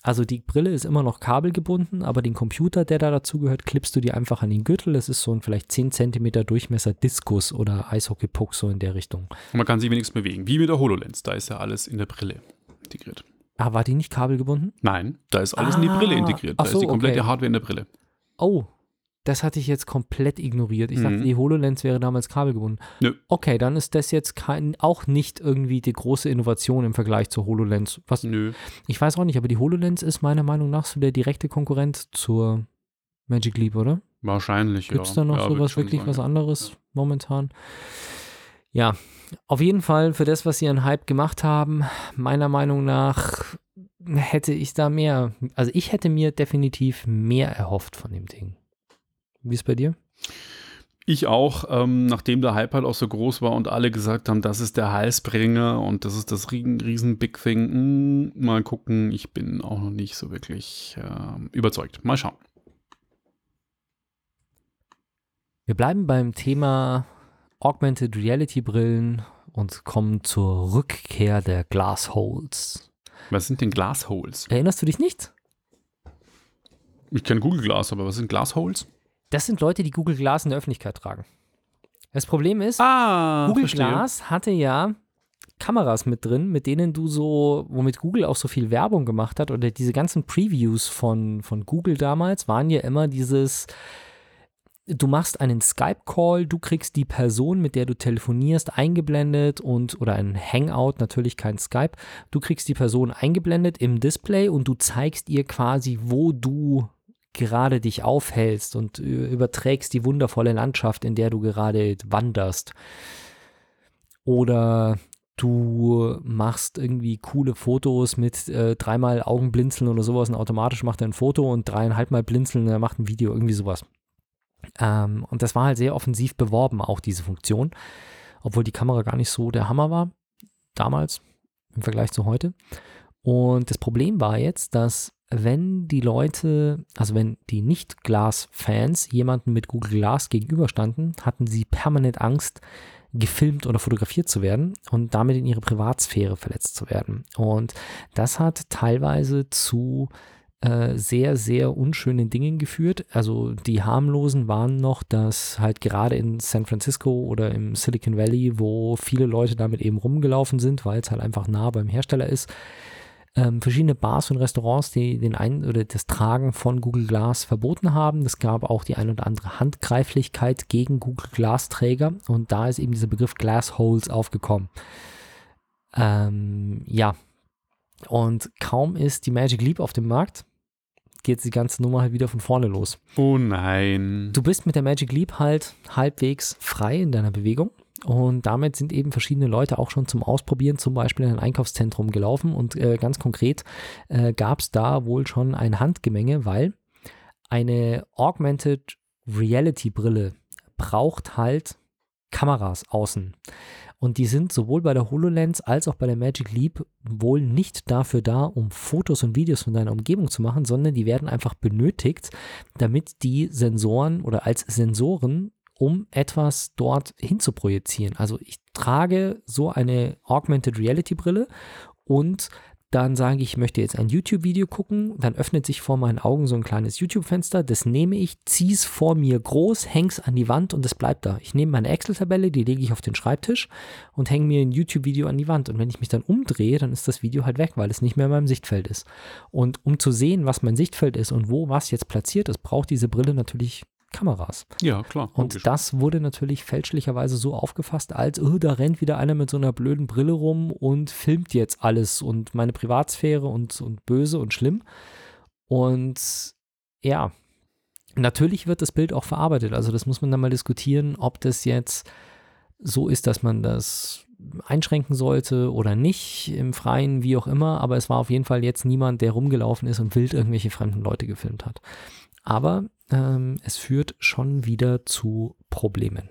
Also die Brille ist immer noch kabelgebunden, aber den Computer, der da dazugehört, klippst du dir einfach an den Gürtel. Das ist so ein vielleicht 10 cm Durchmesser Diskus oder Eishockey-Puck, so in der Richtung. Und man kann sich wenigstens bewegen. Wie mit der HoloLens. Da ist ja alles in der Brille integriert. Ah, war die nicht kabelgebunden? Nein, da ist alles in die Ah, Brille integriert. Da ach so, ist die komplette okay. Hardware in der Brille. Oh, das hatte ich jetzt komplett ignoriert. Ich dachte, Mhm. die HoloLens wäre damals kabelgebunden. Nö. Okay, dann ist das jetzt kein, auch nicht irgendwie die große Innovation im Vergleich zur HoloLens. Was, Nö. ich weiß auch nicht, aber die HoloLens ist meiner Meinung nach so der direkte Konkurrent zur Magic Leap, oder? Wahrscheinlich, Gibt es ja. da noch ja, sowas wirklich sagen, was ja. anderes momentan? Ja, auf jeden Fall für das, was sie an Hype gemacht haben, meiner Meinung nach hätte ich da mehr, also ich hätte mir definitiv mehr erhofft von dem Ding. Wie ist bei dir? Ich auch, ähm, nachdem der Hype halt auch so groß war und alle gesagt haben, das ist der Halsbringer und das ist das riesen, riesen Big Thing. Hm, mal gucken, ich bin auch noch nicht so wirklich ähm, überzeugt. Mal schauen. Wir bleiben beim Thema Augmented Reality Brillen und kommen zur Rückkehr der Glassholes. Was sind denn Glassholes? Erinnerst du dich nicht? Ich kenne Google Glass, aber was sind Glassholes? Das sind Leute, die Google Glass in der Öffentlichkeit tragen. Das Problem ist, Ah, Google verstehe. Glass hatte ja Kameras mit drin, mit denen du so, womit Google auch so viel Werbung gemacht hat, oder diese ganzen Previews von, von Google damals waren ja immer dieses, du machst einen Skype-Call, du kriegst die Person, mit der du telefonierst, eingeblendet und, oder ein Hangout, natürlich kein Skype, du kriegst die Person eingeblendet im Display und du zeigst ihr quasi, wo du gerade dich aufhältst und überträgst die wundervolle Landschaft, in der du gerade wanderst. Oder du machst irgendwie coole Fotos mit äh, dreimal Augenblinzeln oder sowas und automatisch macht er ein Foto und dreieinhalb Mal blinzeln und er macht ein Video, irgendwie sowas. Ähm, und das war halt sehr offensiv beworben, auch diese Funktion, obwohl die Kamera gar nicht so der Hammer war, damals im Vergleich zu heute. Und das Problem war jetzt, dass wenn die Leute, also wenn die Nicht-Glas-Fans jemanden mit Google Glass gegenüberstanden, hatten sie permanent Angst, gefilmt oder fotografiert zu werden und damit in ihre Privatsphäre verletzt zu werden. Und das hat teilweise zu äh, sehr, sehr unschönen Dingen geführt. Also die harmlosen waren noch, dass halt gerade in San Francisco oder im Silicon Valley, wo viele Leute damit eben rumgelaufen sind, weil es halt einfach nah beim Hersteller ist, ähm, verschiedene Bars und Restaurants, die den ein oder das Tragen von Google Glass verboten haben. Es gab auch die ein oder andere Handgreiflichkeit gegen Google Glass Träger und da ist eben dieser Begriff Glass Holes aufgekommen. Ähm, ja, und kaum ist die Magic Leap auf dem Markt, geht die ganze Nummer halt wieder von vorne los. Oh nein. Du bist mit der Magic Leap halt halbwegs frei in deiner Bewegung. Und damit sind eben verschiedene Leute auch schon zum Ausprobieren, zum Beispiel in ein Einkaufszentrum gelaufen. Und äh, ganz konkret äh, gab es da wohl schon ein Handgemenge, weil eine Augmented Reality Brille braucht halt Kameras außen. Und die sind sowohl bei der HoloLens als auch bei der Magic Leap wohl nicht dafür da, um Fotos und Videos von deiner Umgebung zu machen, sondern die werden einfach benötigt, damit die Sensoren oder als Sensoren um etwas dort hin zu projizieren. Also ich trage so eine Augmented Reality Brille und dann sage ich, ich möchte jetzt ein YouTube-Video gucken, dann öffnet sich vor meinen Augen so ein kleines YouTube-Fenster, das nehme ich, ziehe es vor mir groß, hänge es an die Wand und es bleibt da. Ich nehme meine Excel-Tabelle, die lege ich auf den Schreibtisch und hänge mir ein YouTube-Video an die Wand. Und wenn ich mich dann umdrehe, dann ist das Video halt weg, weil es nicht mehr in meinem Sichtfeld ist. Und um zu sehen, was mein Sichtfeld ist und wo was jetzt platziert ist, braucht diese Brille natürlich Kameras. Ja, klar. Und logisch. das wurde natürlich fälschlicherweise so aufgefasst, als, oh, da rennt wieder einer mit so einer blöden Brille rum und filmt jetzt alles und meine Privatsphäre und, und böse und schlimm. Und ja, natürlich wird das Bild auch verarbeitet. Also das muss man dann mal diskutieren, ob das jetzt so ist, dass man das einschränken sollte oder nicht im Freien, wie auch immer. Aber es war auf jeden Fall jetzt niemand, der rumgelaufen ist und wild irgendwelche fremden Leute gefilmt hat. Aber ähm, es führt schon wieder zu Problemen.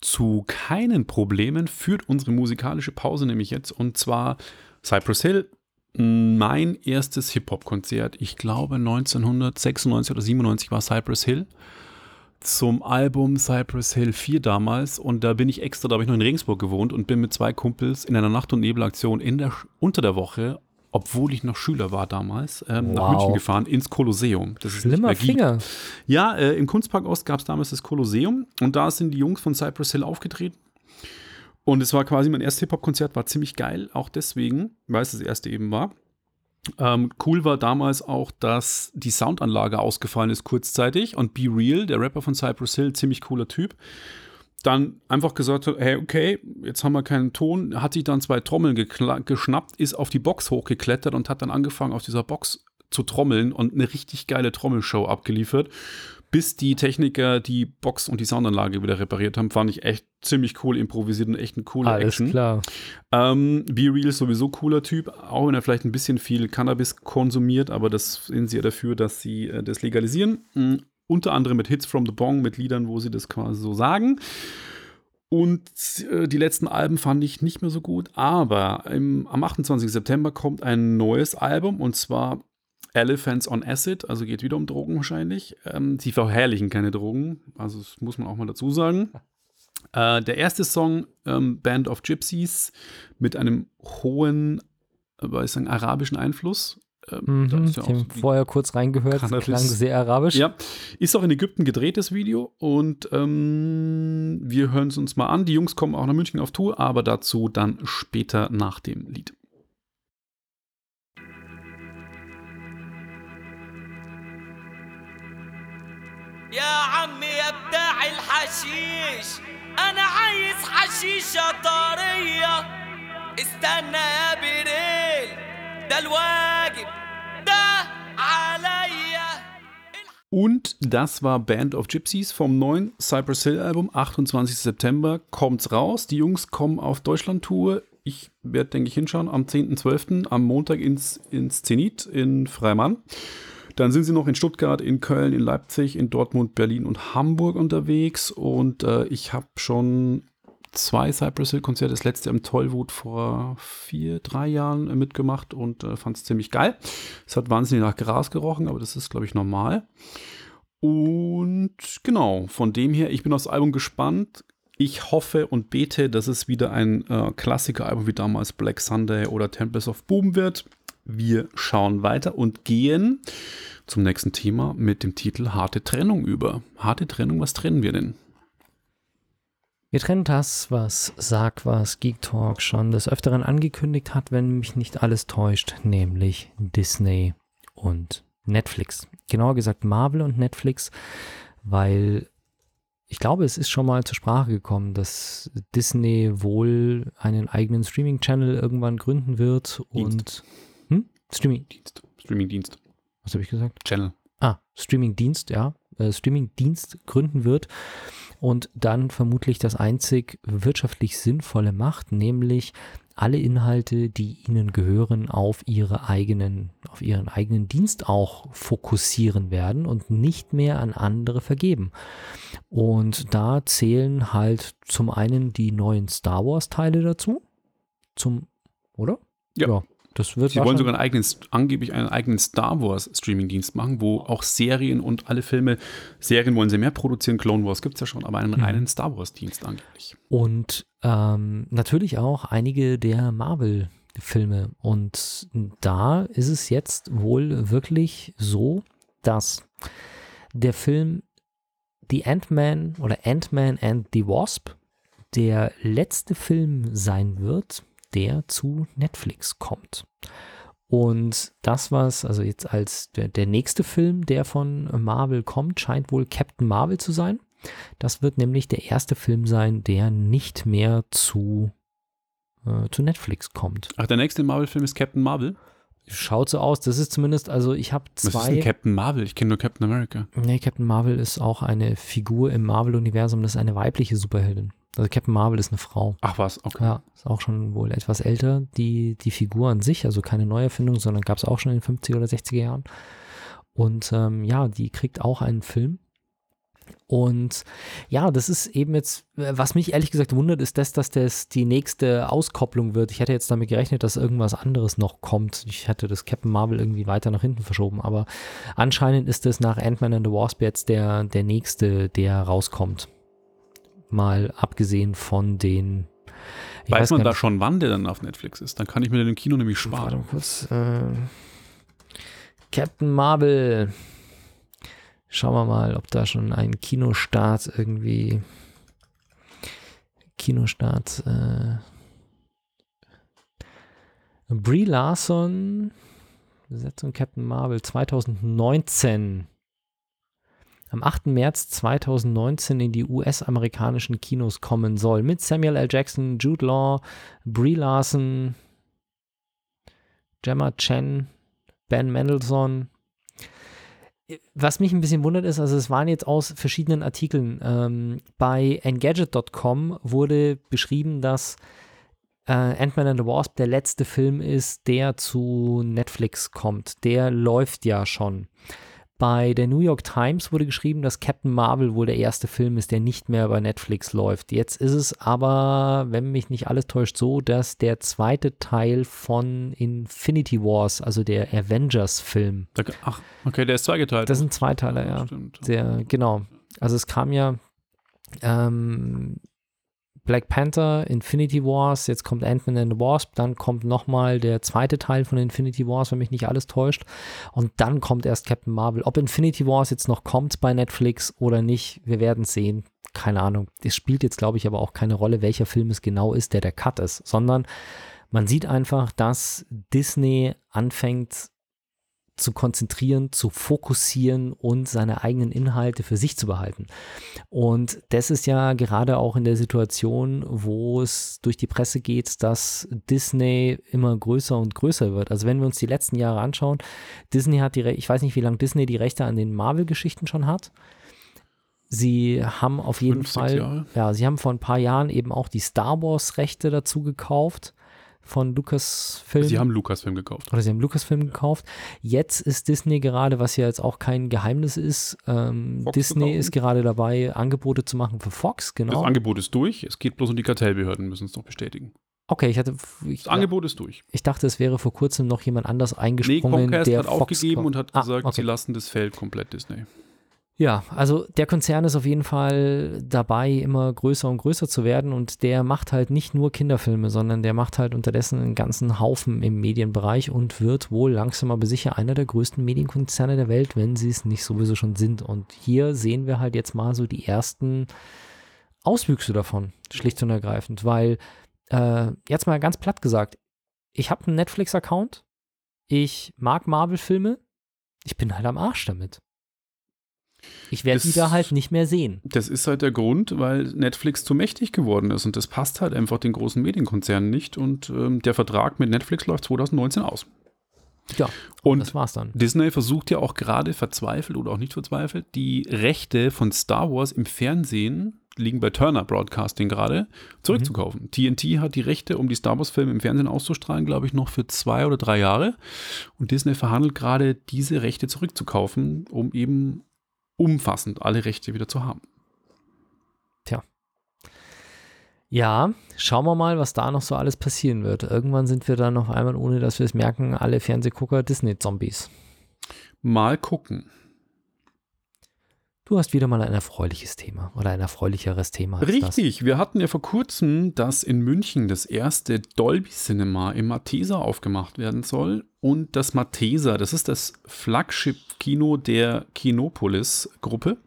Zu keinen Problemen führt unsere musikalische Pause nämlich jetzt und zwar Cypress Hill. Mein erstes Hip-Hop-Konzert, ich glaube 1996 oder 97 war Cypress Hill zum Album Cypress Hill 4 damals und da bin ich extra, da habe ich noch in Regensburg gewohnt und bin mit zwei Kumpels in einer Nacht- und Nebelaktion in der, unter der Woche obwohl ich noch Schüler war damals, ähm, Wow. nach München gefahren, ins Kolosseum. Das ist Schlimmer gibt. Finger. Ja, äh, im Kunstpark Ost gab es damals das Kolosseum und da sind die Jungs von Cypress Hill aufgetreten. Und es war quasi mein erstes Hip-Hop-Konzert, war ziemlich geil, auch deswegen, weil es das erste eben war. Ähm, cool war damals auch, dass die Soundanlage ausgefallen ist kurzzeitig und Be Real, der Rapper von Cypress Hill, ziemlich cooler Typ, dann einfach gesagt hat, hey, okay, jetzt haben wir keinen Ton, hat sich dann zwei Trommeln geschnappt, ist auf die Box hochgeklettert und hat dann angefangen, auf dieser Box zu trommeln und eine richtig geile Trommelshow abgeliefert, bis die Techniker die Box und die Soundanlage wieder repariert haben, fand ich echt ziemlich cool improvisiert und echt eine coole Alles Action. klar. Ähm, Be Real ist sowieso cooler Typ, auch wenn er vielleicht ein bisschen viel Cannabis konsumiert, aber das sind sie ja dafür, dass sie äh, das legalisieren. Unter anderem mit Hits from the Bong, mit Liedern, wo sie das quasi so sagen. Und äh, die letzten Alben fand ich nicht mehr so gut, aber im, am 28. September kommt ein neues Album und zwar Elephants on Acid, also geht wieder um Drogen wahrscheinlich. Ähm, sie verherrlichen keine Drogen, also das muss man auch mal dazu sagen. Äh, der erste Song, ähm, Band of Gypsies, mit einem hohen, äh, ich sagen, arabischen Einfluss. Ähm, da Mhm, ist ja ich auch habe so die- vorher kurz reingehört, das Cannabis. klang sehr arabisch. ja, ist auch in Ägypten gedreht, das Video. Und ähm, wir hören es uns mal an. Die Jungs kommen auch nach München auf Tour, aber dazu dann später nach dem Lied. يا عمي يا بتاع الحشيش انا عايز حشيشة طرية استنى يا بريل und das war Band of Gypsies vom neuen Cypress Hill Album. 28. September kommt's raus. Die Jungs kommen auf Deutschland-Tour. Ich werde, denke ich, hinschauen am 10.12. am Montag ins, ins Zenit in Freimann. Dann sind sie noch in Stuttgart, in Köln, in Leipzig, in Dortmund, Berlin und Hamburg unterwegs. Und äh, ich habe schon zwei Cypress Hill Konzerte, das letzte im Tollwood vor vier, drei Jahren äh, mitgemacht und äh, fand es ziemlich geil. Es hat wahnsinnig nach Gras gerochen, aber das ist, glaube ich, normal. Und genau, von dem her, ich bin aufs Album gespannt. Ich hoffe und bete, dass es wieder ein äh, Klassiker-Album wie damals Black Sunday oder Tempest of Boom wird. Wir schauen weiter und gehen zum nächsten Thema mit dem Titel Harte Trennung über. Harte Trennung, was trennen wir denn? Wir trennen das, was Sag was Geek Talk schon des Öfteren angekündigt hat, wenn mich nicht alles täuscht, nämlich Disney und Netflix. Genauer gesagt Marvel und Netflix, weil ich glaube, es ist schon mal zur Sprache gekommen, dass Disney wohl einen eigenen Streaming-Channel irgendwann gründen wird und hm? Streaming, Dienst. Streaming-Dienst. was habe ich gesagt? Channel. Ah, Streaming-Dienst, ja, äh, Streaming-Dienst gründen wird und dann vermutlich das einzig wirtschaftlich Sinnvolle macht, nämlich alle Inhalte, die ihnen gehören, auf ihre eigenen, auf ihren eigenen Dienst auch fokussieren werden und nicht mehr an andere vergeben. Und da zählen halt zum einen die neuen Star Wars Teile dazu, zum, oder? Ja. Das wird Sie wollen sogar einen eigenen, angeblich einen eigenen Star Wars Streaming-Dienst machen, wo auch Serien und alle Filme, Serien wollen sie mehr produzieren, Clone Wars gibt es ja schon, aber einen Mhm. reinen Star Wars-Dienst angeblich. Und ähm, natürlich auch einige der Marvel-Filme. Und da ist es jetzt wohl wirklich so, dass der Film The Ant-Man oder Ant-Man and the Wasp der letzte Film sein wird, der zu Netflix kommt. Und das, was also jetzt als der, der nächste Film, der von Marvel kommt, scheint wohl Captain Marvel zu sein. Das wird nämlich der erste Film sein, der nicht mehr zu, äh, zu Netflix kommt. Ach, der nächste Marvel-Film ist Captain Marvel? Schaut so aus. Das ist zumindest, also ich habe Was ist denn zwei. Captain Marvel? Ich kenne nur Captain America. Nee, Captain Marvel ist auch eine Figur im Marvel-Universum. Das ist eine weibliche Superheldin. Also Captain Marvel ist eine Frau. Ach was, okay. Ja, ist auch schon wohl etwas älter, die, die Figur an sich, also keine Neuerfindung, sondern gab es auch schon in den 50er oder 60er Jahren. Und ähm, ja, die kriegt auch einen Film. Und ja, das ist eben jetzt, was mich ehrlich gesagt wundert, ist das, dass das die nächste Auskopplung wird. Ich hätte jetzt damit gerechnet, dass irgendwas anderes noch kommt. Ich hätte das Captain Marvel irgendwie weiter nach hinten verschoben, aber anscheinend ist es nach Ant-Man and the Wasp jetzt der, der nächste, der rauskommt. Mal abgesehen von den. ich Weiß man da nicht- schon, wann der dann auf Netflix ist? Dann kann ich mir den im Kino nämlich Warte sparen. mal kurz. Äh, Captain Marvel. Schauen wir mal, ob da schon ein Kinostart irgendwie. Kinostart. Äh, Brie Larson. Besetzung Captain Marvel 2019. Am 8. März 2019 in die US-amerikanischen Kinos kommen soll. Mit Samuel L. Jackson, Jude Law, Brie Larson, Gemma Chen, Ben Mendelssohn. Was mich ein bisschen wundert ist, also es waren jetzt aus verschiedenen Artikeln. Ähm, bei Engadget.com wurde beschrieben, dass äh, Ant-Man and the Wasp der letzte Film ist, der zu Netflix kommt. Der läuft ja schon. Bei der New York Times wurde geschrieben, dass Captain Marvel wohl der erste Film ist, der nicht mehr bei Netflix läuft. Jetzt ist es aber, wenn mich nicht alles täuscht, so, dass der zweite Teil von Infinity Wars, also der Avengers-Film, ach, okay, der ist zweigeteilt. das sind Zweiteiler, ja. Stimmt. Der, genau. Also es kam ja ähm, Black Panther, Infinity Wars, jetzt kommt Ant-Man and the Wasp, dann kommt nochmal der zweite Teil von Infinity Wars, wenn mich nicht alles täuscht. Und dann kommt erst Captain Marvel. Ob Infinity Wars jetzt noch kommt bei Netflix oder nicht, wir werden sehen. Keine Ahnung. Es spielt jetzt, glaube ich, aber auch keine Rolle, welcher Film es genau ist, der der Cut ist, sondern man sieht einfach, dass Disney anfängt zu konzentrieren, zu fokussieren und seine eigenen Inhalte für sich zu behalten. Und das ist ja gerade auch in der Situation, wo es durch die Presse geht, dass Disney immer größer und größer wird. Also wenn wir uns die letzten Jahre anschauen, Disney hat die, Re ich weiß nicht, wie lange Disney die Rechte an den Marvel-Geschichten schon hat. Sie haben auf jeden Fall, Jahre. ja, sie haben vor ein paar Jahren eben auch die Star Wars-Rechte dazu gekauft von Lucasfilm. Sie haben Lukas-Film gekauft. Oder sie haben Lucasfilm gekauft. Jetzt ist Disney gerade, was ja jetzt auch kein Geheimnis ist, ähm, Disney ist gerade dabei, Angebote zu machen für Fox, Das genau. Angebot ist durch. Es geht bloß um die Kartellbehörden, müssen es noch bestätigen. Okay, ich hatte, ich, Das Angebot ist durch. ich dachte, es wäre vor kurzem noch jemand anders Nee, eingesprungen, Comcast der hat Fox aufgegeben und hat Ah, gesagt, okay. sie lassen das Feld komplett Disney. Ja, also der Konzern ist auf jeden Fall dabei, immer größer und größer zu werden und der macht halt nicht nur Kinderfilme, sondern der macht halt unterdessen einen ganzen Haufen im Medienbereich und wird wohl langsam aber sicher einer der größten Medienkonzerne der Welt, wenn sie es nicht sowieso schon sind. Und hier sehen wir halt jetzt mal so die ersten Auswüchse davon, schlicht und ergreifend, weil äh, jetzt mal ganz platt gesagt, ich habe einen Netflix-Account, ich mag Marvel-Filme, ich bin halt am Arsch damit. Ich werde die da halt nicht mehr sehen. Das ist halt der Grund, weil Netflix zu mächtig geworden ist und das passt halt einfach den großen Medienkonzernen nicht und ähm, der Vertrag mit Netflix läuft 2019 aus. Ja, Und das war's dann. Disney versucht ja auch gerade verzweifelt oder auch nicht verzweifelt, die Rechte von Star Wars im Fernsehen, liegen bei Turner Broadcasting gerade, zurückzukaufen. TNT hat die Rechte, um die Star Wars-Filme im Fernsehen auszustrahlen, glaube ich, noch für zwei oder drei Jahre. Und Disney verhandelt gerade, diese Rechte zurückzukaufen, um eben umfassend alle Rechte wieder zu haben. Ja, schauen wir mal, was da noch so alles passieren wird. Irgendwann sind wir dann noch einmal, ohne dass wir es merken, alle Fernsehgucker Disney-Zombies. Mal gucken. Du hast wieder mal ein erfreuliches Thema oder ein erfreulicheres Thema als das. Richtig, wir hatten ja vor kurzem, dass in München das erste Dolby Cinema im Mathesa aufgemacht werden soll. Und das Mathesa, das ist das Flagship-Kino der Kinopolis-Gruppe.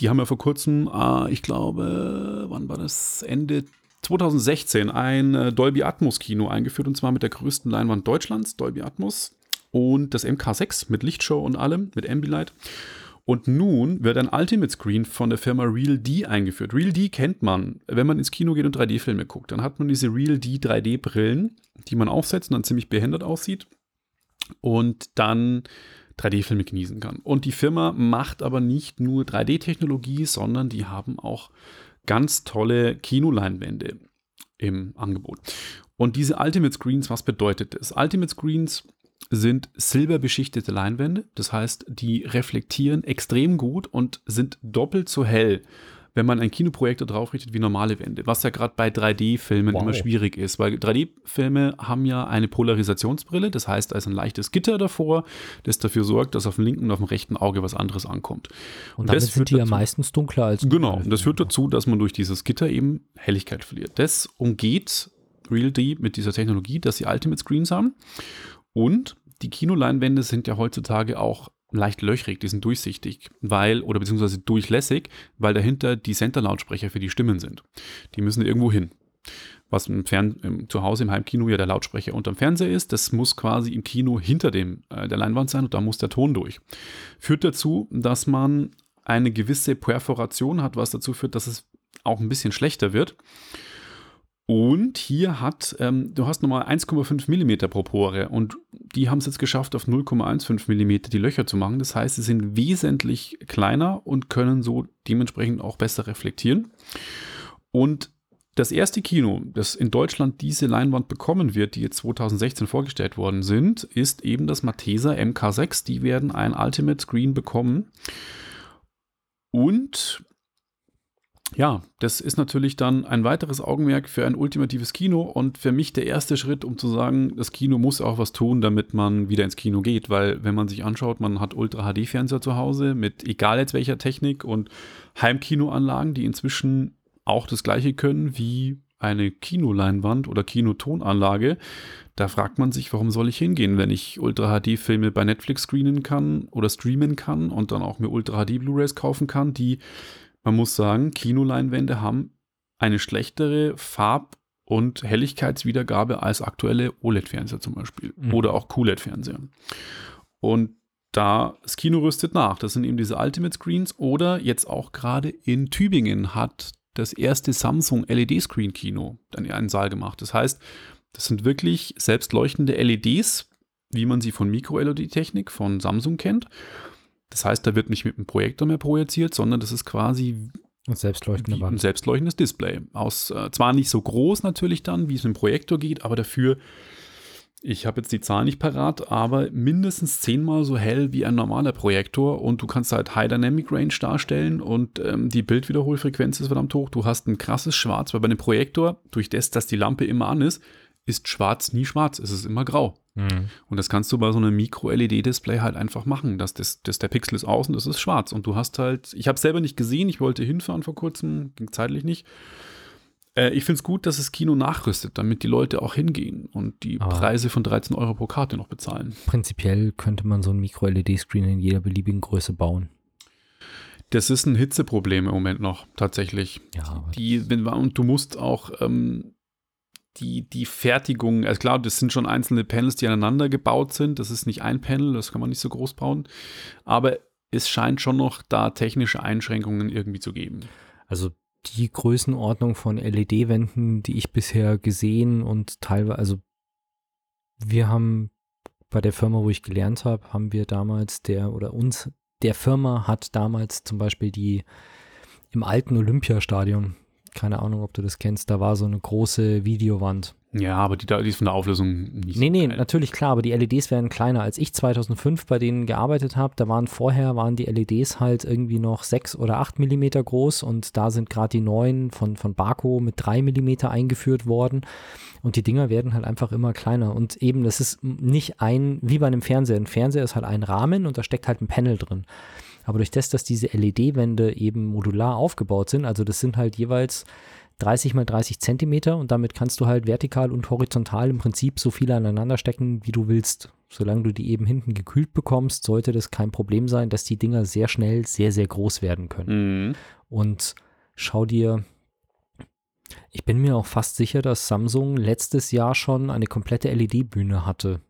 Die haben ja vor kurzem, äh, ich glaube, wann war das? Ende 2016 ein äh, Dolby Atmos Kino eingeführt und zwar mit der größten Leinwand Deutschlands, Dolby Atmos. Und das MK6 mit Lichtshow und allem, mit Ambilight. Und nun wird ein Ultimate Screen von der Firma Real D eingeführt. Real D kennt man, wenn man ins Kino geht und 3D-Filme guckt. Dann hat man diese Real D 3D-Brillen, die man aufsetzt und dann ziemlich behindert aussieht. Und dann 3D-Filme genießen kann. Und die Firma macht aber nicht nur 3D-Technologie, sondern die haben auch ganz tolle Kinoleinwände im Angebot. Und diese Ultimate Screens, was bedeutet das? Ultimate Screens sind silberbeschichtete Leinwände. Das heißt, die reflektieren extrem gut und sind doppelt so hell, wenn man einen Kinoprojektor draufrichtet wie normale Wände. Was ja gerade bei 3D-Filmen Wow. immer schwierig ist, weil 3D-Filme haben ja eine Polarisationsbrille. Das heißt, da ist ein leichtes Gitter davor, das dafür sorgt, dass auf dem linken und auf dem rechten Auge was anderes ankommt. Und damit das sind führt die ja dazu- meistens dunkler als Genau, und das führt dazu, dass man durch dieses Gitter eben Helligkeit verliert. Das umgeht Real D mit dieser Technologie, dass sie Ultimate Screens haben. Und die Kinoleinwände sind ja heutzutage auch leicht löchrig, die sind durchsichtig, weil, oder beziehungsweise durchlässig, weil dahinter die Center-Lautsprecher für die Stimmen sind. Die müssen irgendwo hin. Was im Fern im, zu Hause im Heimkino ja der Lautsprecher unterm Fernseher ist, das muss quasi im Kino hinter dem, äh, der Leinwand sein und da muss der Ton durch. Führt dazu, dass man eine gewisse Perforation hat, was dazu führt, dass es auch ein bisschen schlechter wird. Und hier hat, ähm, du hast nochmal 1,5 Millimeter pro Pore und die haben es jetzt geschafft, auf 0,15 Millimeter die Löcher zu machen. Das heißt, sie sind wesentlich kleiner und können so dementsprechend auch besser reflektieren. Und das erste Kino, das in Deutschland diese Leinwand bekommen wird, die jetzt 2016 vorgestellt worden sind, ist eben das Mathesa MK6. Die werden ein Ultimate Screen bekommen. Und ja, das ist natürlich dann ein weiteres Augenmerk für ein ultimatives Kino und für mich der erste Schritt, um zu sagen, das Kino muss auch was tun, damit man wieder ins Kino geht, weil wenn man sich anschaut, man hat Ultra-HD-Fernseher zu Hause mit egal jetzt welcher Technik und Heimkinoanlagen, die inzwischen auch das gleiche können wie eine Kinoleinwand oder Kinotonanlage. Da fragt man sich, warum soll ich hingehen, wenn ich Ultra-HD-Filme bei Netflix screenen kann oder streamen kann und dann auch mir Ultra-HD-Blu-rays kaufen kann, die man muss sagen, Kinoleinwände haben eine schlechtere Farb- und Helligkeitswiedergabe als aktuelle OLED-Fernseher zum Beispiel Mhm. oder auch QLED-Fernseher. Und da das Kino rüstet nach. Das sind eben diese Ultimate Screens oder jetzt auch gerade in Tübingen hat das erste Samsung LED-Screen-Kino dann einen Saal gemacht. Das heißt, das sind wirklich selbstleuchtende LEDs, wie man sie von Micro-LED-Technik von Samsung kennt. Das heißt, da wird nicht mit einem Projektor mehr projiziert, sondern das ist quasi ein selbstleuchtendes Display. Aus, äh, zwar nicht so groß natürlich dann, wie es mit dem Projektor geht, aber dafür, ich habe jetzt die Zahl nicht parat, aber mindestens zehnmal so hell wie ein normaler Projektor und du kannst halt High Dynamic Range darstellen und ähm, die Bildwiederholfrequenz ist verdammt hoch. Du hast ein krasses Schwarz, weil bei einem Projektor, durch das, dass die Lampe immer an ist, ist schwarz nie schwarz, es ist immer grau. Mhm. Und das kannst du bei so einem Micro-LED-Display halt einfach machen. Dass das, das, der Pixel ist außen, das ist schwarz. Und du hast halt, ich habe es selber nicht gesehen, ich wollte hinfahren vor kurzem, ging zeitlich nicht. Äh, ich finde es gut, dass das Kino nachrüstet, damit die Leute auch hingehen und die Aber- Preise von 13 Euro pro Karte noch bezahlen. Prinzipiell könnte man so ein Micro-LED-Screen in jeder beliebigen Größe bauen. Das ist ein Hitzeproblem im Moment noch, tatsächlich. Ja, Die, wenn, und du musst auch ähm, die, die Fertigung, also klar, das sind schon einzelne Panels, die aneinander gebaut sind. Das ist nicht ein Panel, das kann man nicht so groß bauen. Aber es scheint schon noch da technische Einschränkungen irgendwie zu geben. Also die Größenordnung von LED-Wänden, die ich bisher gesehen und teilweise, also wir haben bei der Firma, wo ich gelernt habe, haben wir damals der oder uns, der Firma hat damals zum Beispiel die im alten Olympiastadion, keine Ahnung, ob du das kennst, da war so eine große Videowand. Ja, aber die, die ist von der Auflösung nicht Nee, so nee, geil. natürlich klar, aber die LEDs werden kleiner. Als ich 2005 bei denen gearbeitet habe, da waren vorher, waren die LEDs halt irgendwie noch 6 oder 8 Millimeter groß und da sind gerade die neuen von, von Barco mit 3 Millimeter eingeführt worden und die Dinger werden halt einfach immer kleiner und eben, das ist nicht ein, wie bei einem Fernseher. Ein Fernseher ist halt ein Rahmen und da steckt halt ein Panel drin. Aber durch das, dass diese LED-Wände eben modular aufgebaut sind, also das sind halt jeweils 30 mal 30 Zentimeter und damit kannst du halt vertikal und horizontal im Prinzip so viele aneinander stecken, wie du willst. Solange du die eben hinten gekühlt bekommst, sollte das kein Problem sein, dass die Dinger sehr schnell sehr, sehr groß werden können. Mhm. Und schau dir, ich bin mir auch fast sicher, dass Samsung letztes Jahr schon eine komplette LED-Bühne hatte.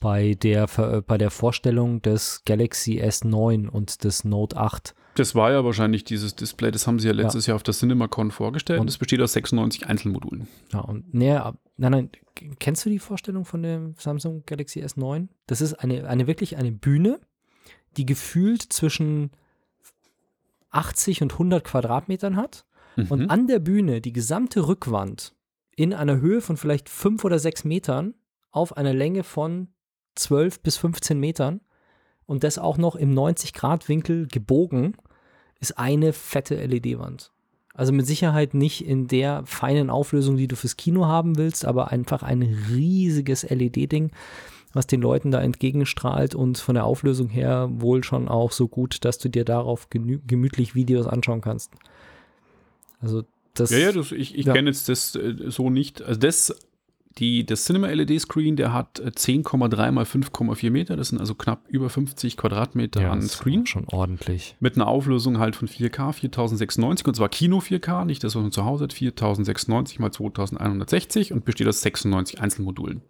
Bei der, äh, bei der Vorstellung des Galaxy S9 und des Note 8. Das war ja wahrscheinlich dieses Display, das haben sie ja letztes Jahr auf der CinemaCon vorgestellt. Und- Und es besteht aus 96 Einzelmodulen. Ja, und nee, nein, nein, kennst du die Vorstellung von dem Samsung Galaxy S9? Das ist eine, eine wirklich eine Bühne, die gefühlt zwischen 80 und 100 Quadratmetern hat und Mhm. an der Bühne die gesamte Rückwand in einer Höhe von vielleicht 5 oder 6 Metern auf einer Länge von 12 bis 15 Metern und das auch noch im 90-Grad-Winkel gebogen, ist eine fette LED-Wand. Also mit Sicherheit nicht in der feinen Auflösung, die du fürs Kino haben willst, aber einfach ein riesiges LED-Ding, was den Leuten da entgegenstrahlt und von der Auflösung her wohl schon auch so gut, dass du dir darauf gemütlich Videos anschauen kannst. Also das. Ja, ja, das, ich, ich Ja. kenne jetzt das äh, so nicht. Also das, die, das Cinema LED Screen, der hat äh, 10,3 mal 5,4 Meter. Das sind also knapp über 50 Quadratmeter ja, an Screen. schon ordentlich. Mit einer Auflösung halt von 4K, 4096 und zwar Kino 4K, nicht das, was man zu Hause hat, 4096 mal 2160 und besteht aus 96 Einzelmodulen.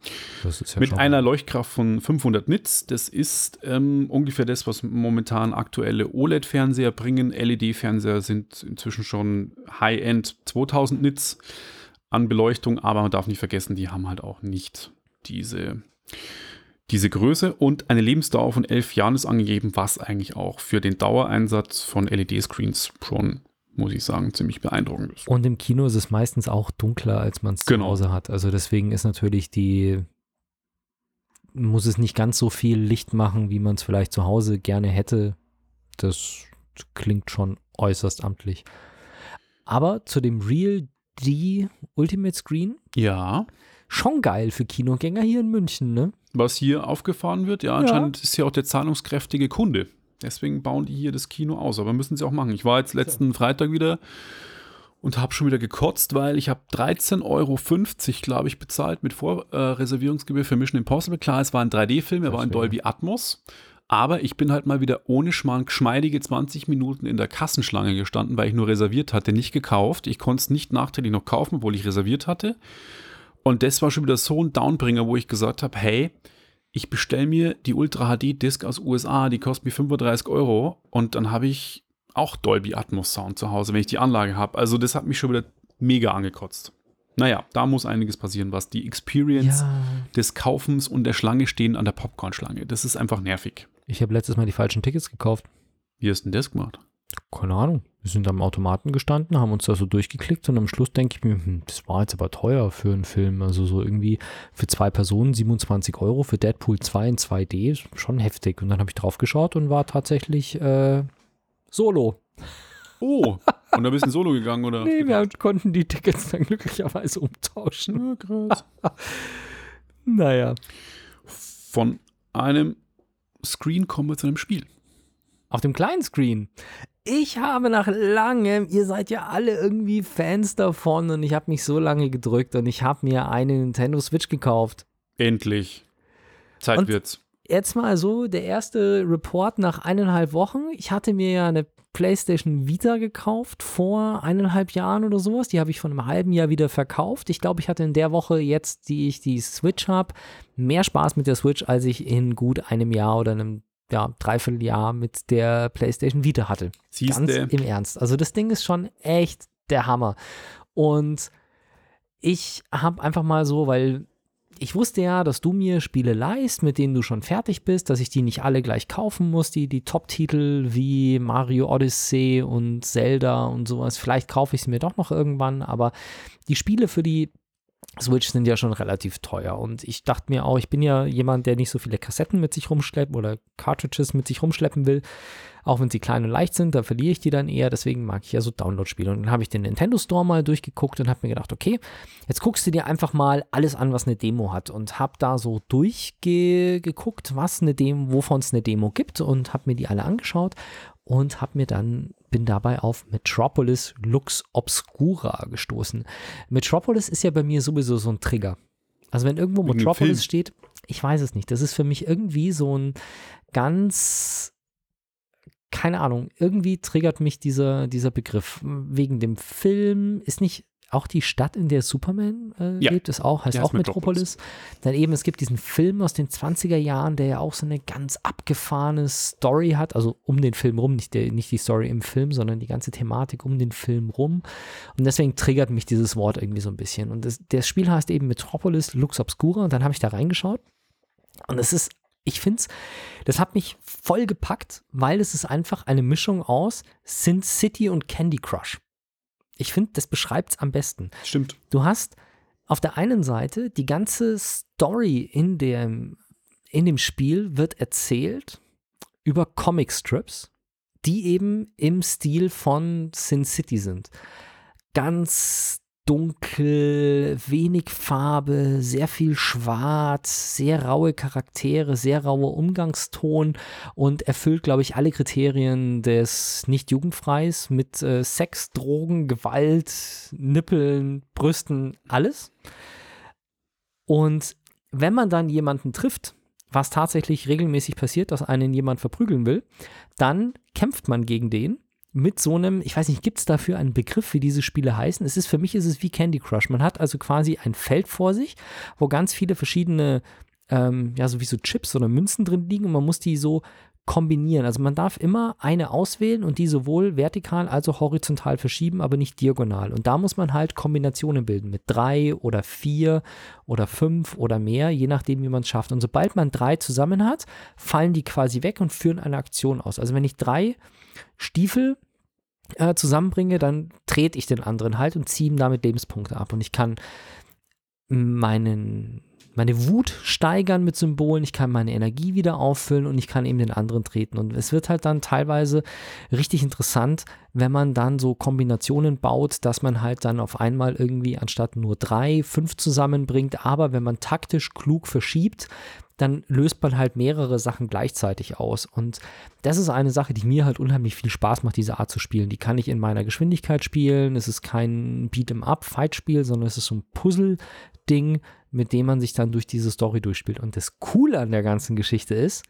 Das ist ja Mit schon einer Leuchtkraft von 500 Nits. Das ist ähm, ungefähr das, was momentan aktuelle OLED-Fernseher bringen. LED-Fernseher sind inzwischen schon High-End 2000 Nits an Beleuchtung, aber man darf nicht vergessen, die haben halt auch nicht diese, diese Größe und eine Lebensdauer von elf Jahren ist angegeben, was eigentlich auch für den Dauereinsatz von LED-Screens schon, muss ich sagen, ziemlich beeindruckend ist. Und im Kino ist es meistens auch dunkler, als man es Genau. zu Hause hat. Also deswegen ist natürlich die, muss es nicht ganz so viel Licht machen, wie man es vielleicht zu Hause gerne hätte. Das klingt schon äußerst amtlich. Aber zu dem Real D Ultimate Screen, Ja, schon geil für Kinogänger hier in München, ne? was hier aufgefahren wird. Ja, anscheinend ist ja auch der zahlungskräftige Kunde. Deswegen bauen die hier das Kino aus. Aber müssen sie auch machen. Ich war jetzt letzten Freitag wieder und habe schon wieder gekotzt, weil ich habe 13,50 Euro, glaube ich, bezahlt mit Vorreservierungsgebühr für Mission Impossible. Klar, es war ein 3D-Film, er war in. Dolby Atmos. Aber ich bin halt mal wieder ohne Schmarrn geschmeidige 20 Minuten in der Kassenschlange gestanden, weil ich nur reserviert hatte, nicht gekauft. Ich konnte es nicht nachträglich noch kaufen, obwohl ich reserviert hatte. Und das war schon wieder so ein Downbringer, wo ich gesagt habe, hey, ich bestelle mir die Ultra HD Disc aus USA, die kostet mir 35 Euro und dann habe ich auch Dolby Atmos Sound zu Hause, wenn ich die Anlage habe. Also das hat mich schon wieder mega angekotzt. Naja, da muss einiges passieren, was die Experience Ja. des Kaufens und der Schlange stehen an der Popcorn-Schlange. Das ist einfach nervig. Ich habe letztes Mal die falschen Tickets gekauft. Wie hast du denn das gemacht? Keine Ahnung. Wir sind am Automaten gestanden, haben uns da so durchgeklickt und am Schluss denke ich mir, hm, das war jetzt aber teuer für einen Film. Also so irgendwie für zwei Personen 27 Euro für Deadpool 2 in 2D, ist schon heftig. Und dann habe ich drauf geschaut und war tatsächlich äh, solo. Oh, und da bist du in Solo gegangen, oder? <laughs> Nee, wir haben- konnten die Tickets dann glücklicherweise umtauschen. Ja, krass. <laughs> Naja. Von einem Screen kommen wir zu einem Spiel. Auf dem kleinen Screen. Ich habe nach langem, ihr seid ja alle irgendwie Fans davon und ich habe mich so lange gedrückt und ich habe mir eine Nintendo Switch gekauft. Endlich. Zeit Und- wird's. jetzt mal so der erste Report nach eineinhalb Wochen. Ich hatte mir ja eine PlayStation Vita gekauft vor eineinhalb Jahren oder sowas. Die habe ich vor einem halben Jahr wieder verkauft. Ich glaube, ich hatte in der Woche jetzt, die ich die Switch habe, mehr Spaß mit der Switch, als ich in gut einem Jahr oder einem ja, Dreivierteljahr mit der PlayStation Vita hatte. Siehste. Ganz im Ernst. Also das Ding ist schon echt der Hammer. Und ich habe einfach mal so, weil ich wusste ja, dass du mir Spiele leist, mit denen du schon fertig bist, dass ich die nicht alle gleich kaufen muss, die, die Top-Titel wie Mario Odyssey und Zelda und sowas. Vielleicht kaufe ich sie mir doch noch irgendwann, aber die Spiele für die Switch sind ja schon relativ teuer. Und ich dachte mir auch, ich bin ja jemand, der nicht so viele Kassetten mit sich rumschleppen oder Cartridges mit sich rumschleppen will. Auch wenn sie klein und leicht sind, da verliere ich die dann eher. Deswegen mag ich ja so Download-Spiele. Und dann habe ich den Nintendo Store mal durchgeguckt und habe mir gedacht, okay, jetzt guckst du dir einfach mal alles an, was eine Demo hat. Und habe da so durchgeguckt, was eine Demo, wovon es eine Demo gibt und habe mir die alle angeschaut und habe mir dann bin dabei auf Metropolis Lux Obscura gestoßen. Metropolis ist ja bei mir sowieso so ein Trigger. Also wenn irgendwo Metropolis steht, ich weiß es nicht. Das ist für mich irgendwie so ein ganz keine Ahnung, irgendwie triggert mich dieser, dieser Begriff. Wegen dem Film ist nicht auch die Stadt, in der Superman äh, Ja. lebt, ist auch, heißt Ja, auch Metropolis. Metropolis. Dann eben, es gibt diesen Film aus den 20er Jahren, der ja auch so eine ganz abgefahrene Story hat, also um den Film rum, nicht, der, nicht die Story im Film, sondern die ganze Thematik um den Film rum. Und deswegen triggert mich dieses Wort irgendwie so ein bisschen. Und das, das Spiel heißt eben Metropolis Lux Obscura und dann habe ich da reingeschaut. Und es ist, ich finde es, das hat mich voll gepackt, weil es ist einfach eine Mischung aus Sin City und Candy Crush. Ich finde, das beschreibt es am besten. Stimmt. Du hast auf der einen Seite die ganze Story in dem, in dem Spiel wird erzählt über Comicstrips, die eben im Stil von Sin City sind. Ganz dunkel, wenig Farbe, sehr viel Schwarz, sehr raue Charaktere, sehr rauer Umgangston und erfüllt, glaube ich, alle Kriterien des nicht jugendfreis mit äh, Sex, Drogen, Gewalt, Nippeln, Brüsten, alles. Und wenn man dann jemanden trifft, was tatsächlich regelmäßig passiert, dass einen jemand verprügeln will, dann kämpft man gegen den mit so einem, ich weiß nicht, gibt es dafür einen Begriff, wie diese Spiele heißen? Es ist für mich ist es wie Candy Crush. Man hat also quasi ein Feld vor sich, wo ganz viele verschiedene, ähm, ja, so Chips oder Münzen drin liegen und man muss die so kombinieren. Also man darf immer eine auswählen und die sowohl vertikal als auch horizontal verschieben, aber nicht diagonal. Und da muss man halt Kombinationen bilden mit drei oder vier oder fünf oder mehr, je nachdem, wie man es schafft. Und sobald man drei zusammen hat, fallen die quasi weg und führen eine Aktion aus. Also wenn ich drei Stiefel äh, zusammenbringe, dann trete ich den anderen halt und ziehe ihm damit Lebenspunkte ab. Und ich kann meinen, meine Wut steigern mit Symbolen, ich kann meine Energie wieder auffüllen und ich kann eben den anderen treten. Und es wird halt dann teilweise richtig interessant, wenn man dann so Kombinationen baut, dass man halt dann auf einmal irgendwie anstatt nur drei, fünf zusammenbringt, aber wenn man taktisch klug verschiebt, dann löst man halt mehrere Sachen gleichzeitig aus. Und das ist eine Sache, die mir halt unheimlich viel Spaß macht, diese Art zu spielen. Die kann ich in meiner Geschwindigkeit spielen. Es ist kein Beat'em-up-Fight-Spiel, sondern es ist so ein Puzzle-Ding, mit dem man sich dann durch diese Story durchspielt. Und das Coole an der ganzen Geschichte ist,